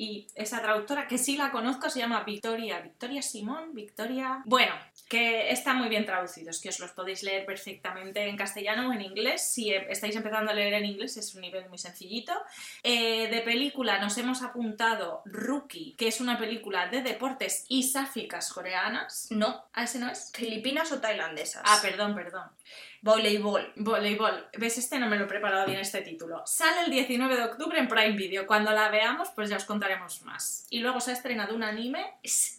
y esa traductora que sí la conozco se llama Victoria. Victoria Simón, Victoria. Bueno, que está muy bien traducidos, que os los podéis leer perfectamente en castellano o en inglés. Si estáis empezando a leer en inglés es un nivel muy sencillito. Eh, de película nos hemos apuntado Rookie, que es una película de deportes y sáficas coreanas. No, ¿A ese no es? filipinas o tailandesas. Ah, perdón, perdón. Voleibol. Voleibol. ¿Ves? Este no me lo he preparado bien este título. Sale el 19 de octubre en Prime Video. Cuando la veamos, pues ya os contaremos más. Y luego se ha estrenado un anime.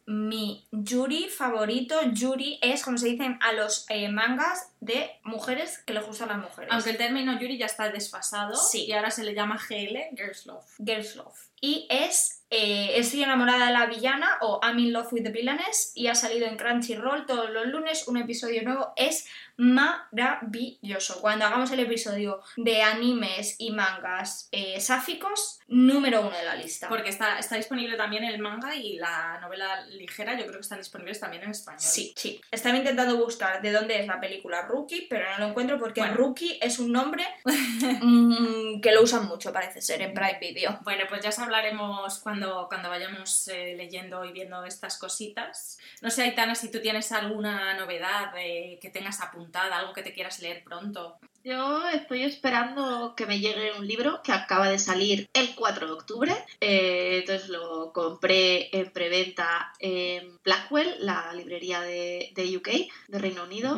Mi Yuri favorito. Yuri es, como se dicen a los eh, mangas de mujeres que les gustan las mujeres. Aunque el término Yuri ya está desfasado. Sí. Y ahora se le llama GL, Girls Love. Girls Love. Y es eh, Estoy enamorada de la villana o I'm in love with the villainess y ha salido en Crunchyroll todos los lunes un episodio nuevo. Es maravilloso. Cuando hagamos el episodio de animes y mangas eh, sáficos, número uno de la lista. Porque está, está disponible también el manga y la novela ligera. Yo creo que están disponibles también en español. Sí, sí. Estaba intentando buscar de dónde es la película Rookie, pero no lo encuentro porque Bueno. Rookie es un nombre mm, que lo usan mucho, parece ser, en Prime Video. Bueno, pues ya os hablaremos cuando, cuando vayamos eh, leyendo y viendo estas cositas. No sé, Aitana, si tú tienes alguna novedad eh, que tengas apuntada, algo que te quieras leer pronto. Yo estoy esperando que me llegue un libro que acaba de salir el 4 de octubre. Eh, entonces lo compré en preventa en Blackwell, la librería de, de UK, de Reino Unido.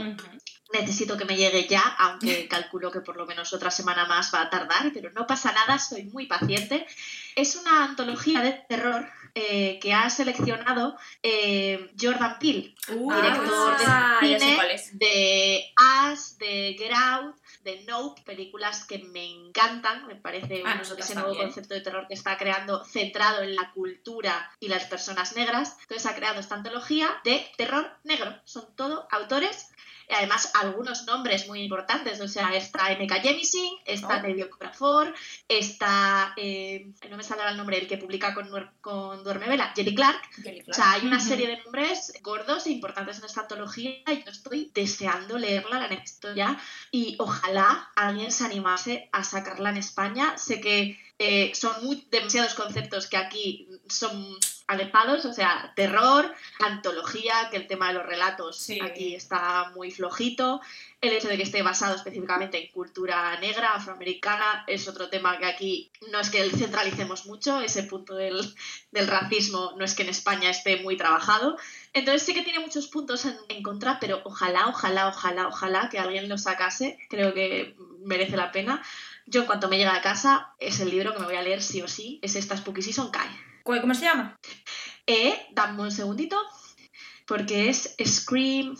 Necesito que me llegue ya, aunque calculo que por lo menos otra semana más va a tardar, pero no pasa nada, soy muy paciente. Es una antología de terror eh, que ha seleccionado eh, Jordan Peele, Uh, director ah, de cine, de Us, de Get Out, de Nope, películas que me encantan, me parece A un- nosotras ese nuevo también. concepto de terror que está creando centrado en la cultura y las personas negras. Entonces ha creado esta antología de terror negro. Son todo autores además algunos nombres muy importantes, o sea, está M.K. Jemisin, está Oh. Neville Corafor, está, eh, no me ahora el nombre, el que publica con, con Duerme Vela, Jenny Clark, Jelly o sea, hay una serie de nombres gordos e importantes en esta antología y yo estoy deseando leerla, la necesito ya. Y ojalá alguien se animase a sacarla en España. Sé que eh, son muy, demasiados conceptos que aquí son alejados, o sea, terror, antología, que el tema de los relatos Sí. aquí está muy flojito. El hecho de que esté basado específicamente en cultura negra, afroamericana, es otro tema que aquí no es que centralicemos mucho, ese punto del, del racismo no es que en España esté muy trabajado. Entonces sí que tiene muchos puntos en, en contra, pero ojalá, ojalá, ojalá, ojalá que alguien lo sacase. Creo que merece la pena. Yo en cuanto me llegue a casa, es el libro que me voy a leer sí o sí, es esta Spooky Season Kai. ¿Cuál- ¿Cómo se llama? Eh, dame un segundito, porque es Scream...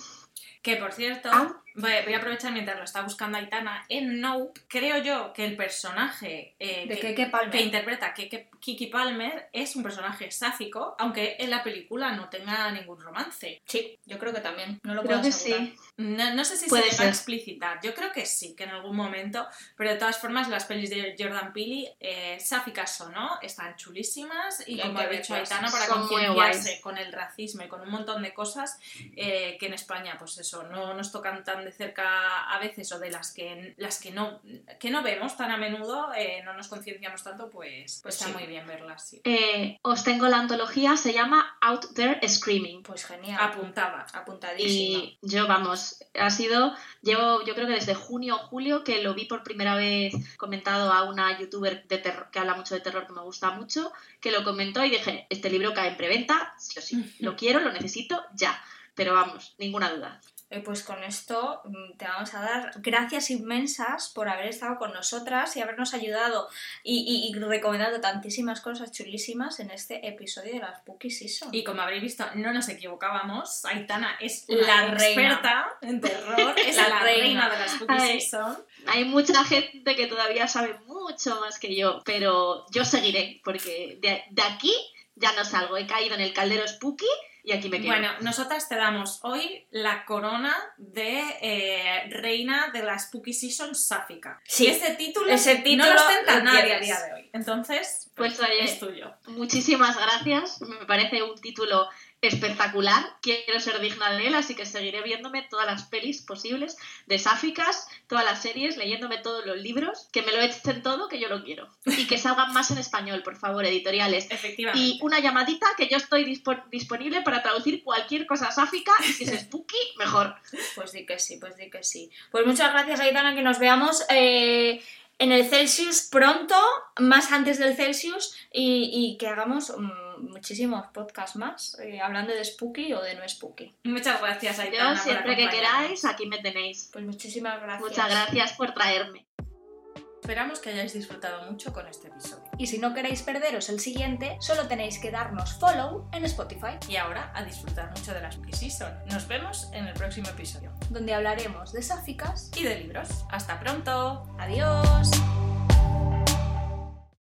Que por cierto, Ah. voy, voy a aprovechar mientras lo está buscando Aitana en Nope. Creo yo que el personaje eh, De que, Keke Palmer. que interpreta Keke- Kiki Palmer es un personaje sáfico, aunque en la película no tenga ningún romance. Sí, yo creo que también. No lo Creo puedo que asegurar. sí. No, no sé si Puede se va ser. a explicitar. Yo creo que sí, que en algún momento. Pero de todas formas, las pelis de Jordan Peele, eh, sáficas o no, están chulísimas. Y como ha dicho. Aitana, para concienciarse con el racismo y con un montón de cosas eh, que en España, pues eso, no nos tocan tan de cerca a veces o de las que las que no, que no vemos tan a menudo, eh, no nos concienciamos tanto, pues, pues está Sí. muy bien verlas. Sí. Eh, os tengo la antología, se llama Out There Screaming. Pues genial. Apuntada. Apuntadísima. Y yo, vamos, ha sido, llevo, yo creo que desde junio o julio que lo vi por primera vez comentado a una youtuber de terror, que habla mucho de terror, que me gusta mucho, que lo comentó y dije, este libro cae en preventa, sí o sí, lo quiero, lo necesito, ya. Pero vamos, ninguna duda. Eh, pues con esto mm, te vamos a dar gracias inmensas por haber estado con nosotras y habernos ayudado y, y- y recomendado tantísimas cosas chulísimas en este episodio de la Spooky Season. Y como habréis visto, no nos equivocábamos. Aitana es La la reina. experta en terror, es La la, reina. reina. de la Spooky Ay. Season. Hay mucha gente que todavía sabe mucho más que yo, pero yo seguiré, porque de, de aquí ya no salgo. He caído en el caldero spooky y aquí me quedo. Bueno, nosotras te damos hoy la corona de eh, reina de la Spooky Season sáfica. Sí, Y ese título, ese título no lo ostenta nadie a día de hoy. Entonces, Pues, oye, es tuyo. Muchísimas gracias, me parece un título espectacular, quiero ser digna de él, así que seguiré viéndome todas las pelis posibles de sáficas, todas las series, leyéndome todos los libros, que me lo echen todo, que yo lo quiero. Y que salgan más en español, por favor, editoriales. Efectivamente. Y una llamadita que yo estoy dispo- disponible para traducir cualquier cosa sáfica y si es spooky, mejor. Pues di que sí, pues di que sí. Pues muchas gracias, Aitana, que nos veamos eh, en el Celsius pronto, más antes del Celsius, y, y que hagamos mm, muchísimos podcasts más, eh, hablando de Spooky o de no Spooky. Muchas gracias, Aitana. Yo por siempre que queráis, aquí me tenéis. Pues muchísimas gracias. Muchas gracias por traerme. Esperamos que hayáis disfrutado mucho con este episodio. Y si no queréis perderos el siguiente, solo tenéis que darnos follow en Spotify, Y ahora a disfrutar mucho de la Spooky Season. Nos vemos en el próximo episodio. donde hablaremos de sáficas. Y de libros. ¡Hasta pronto! Adiós.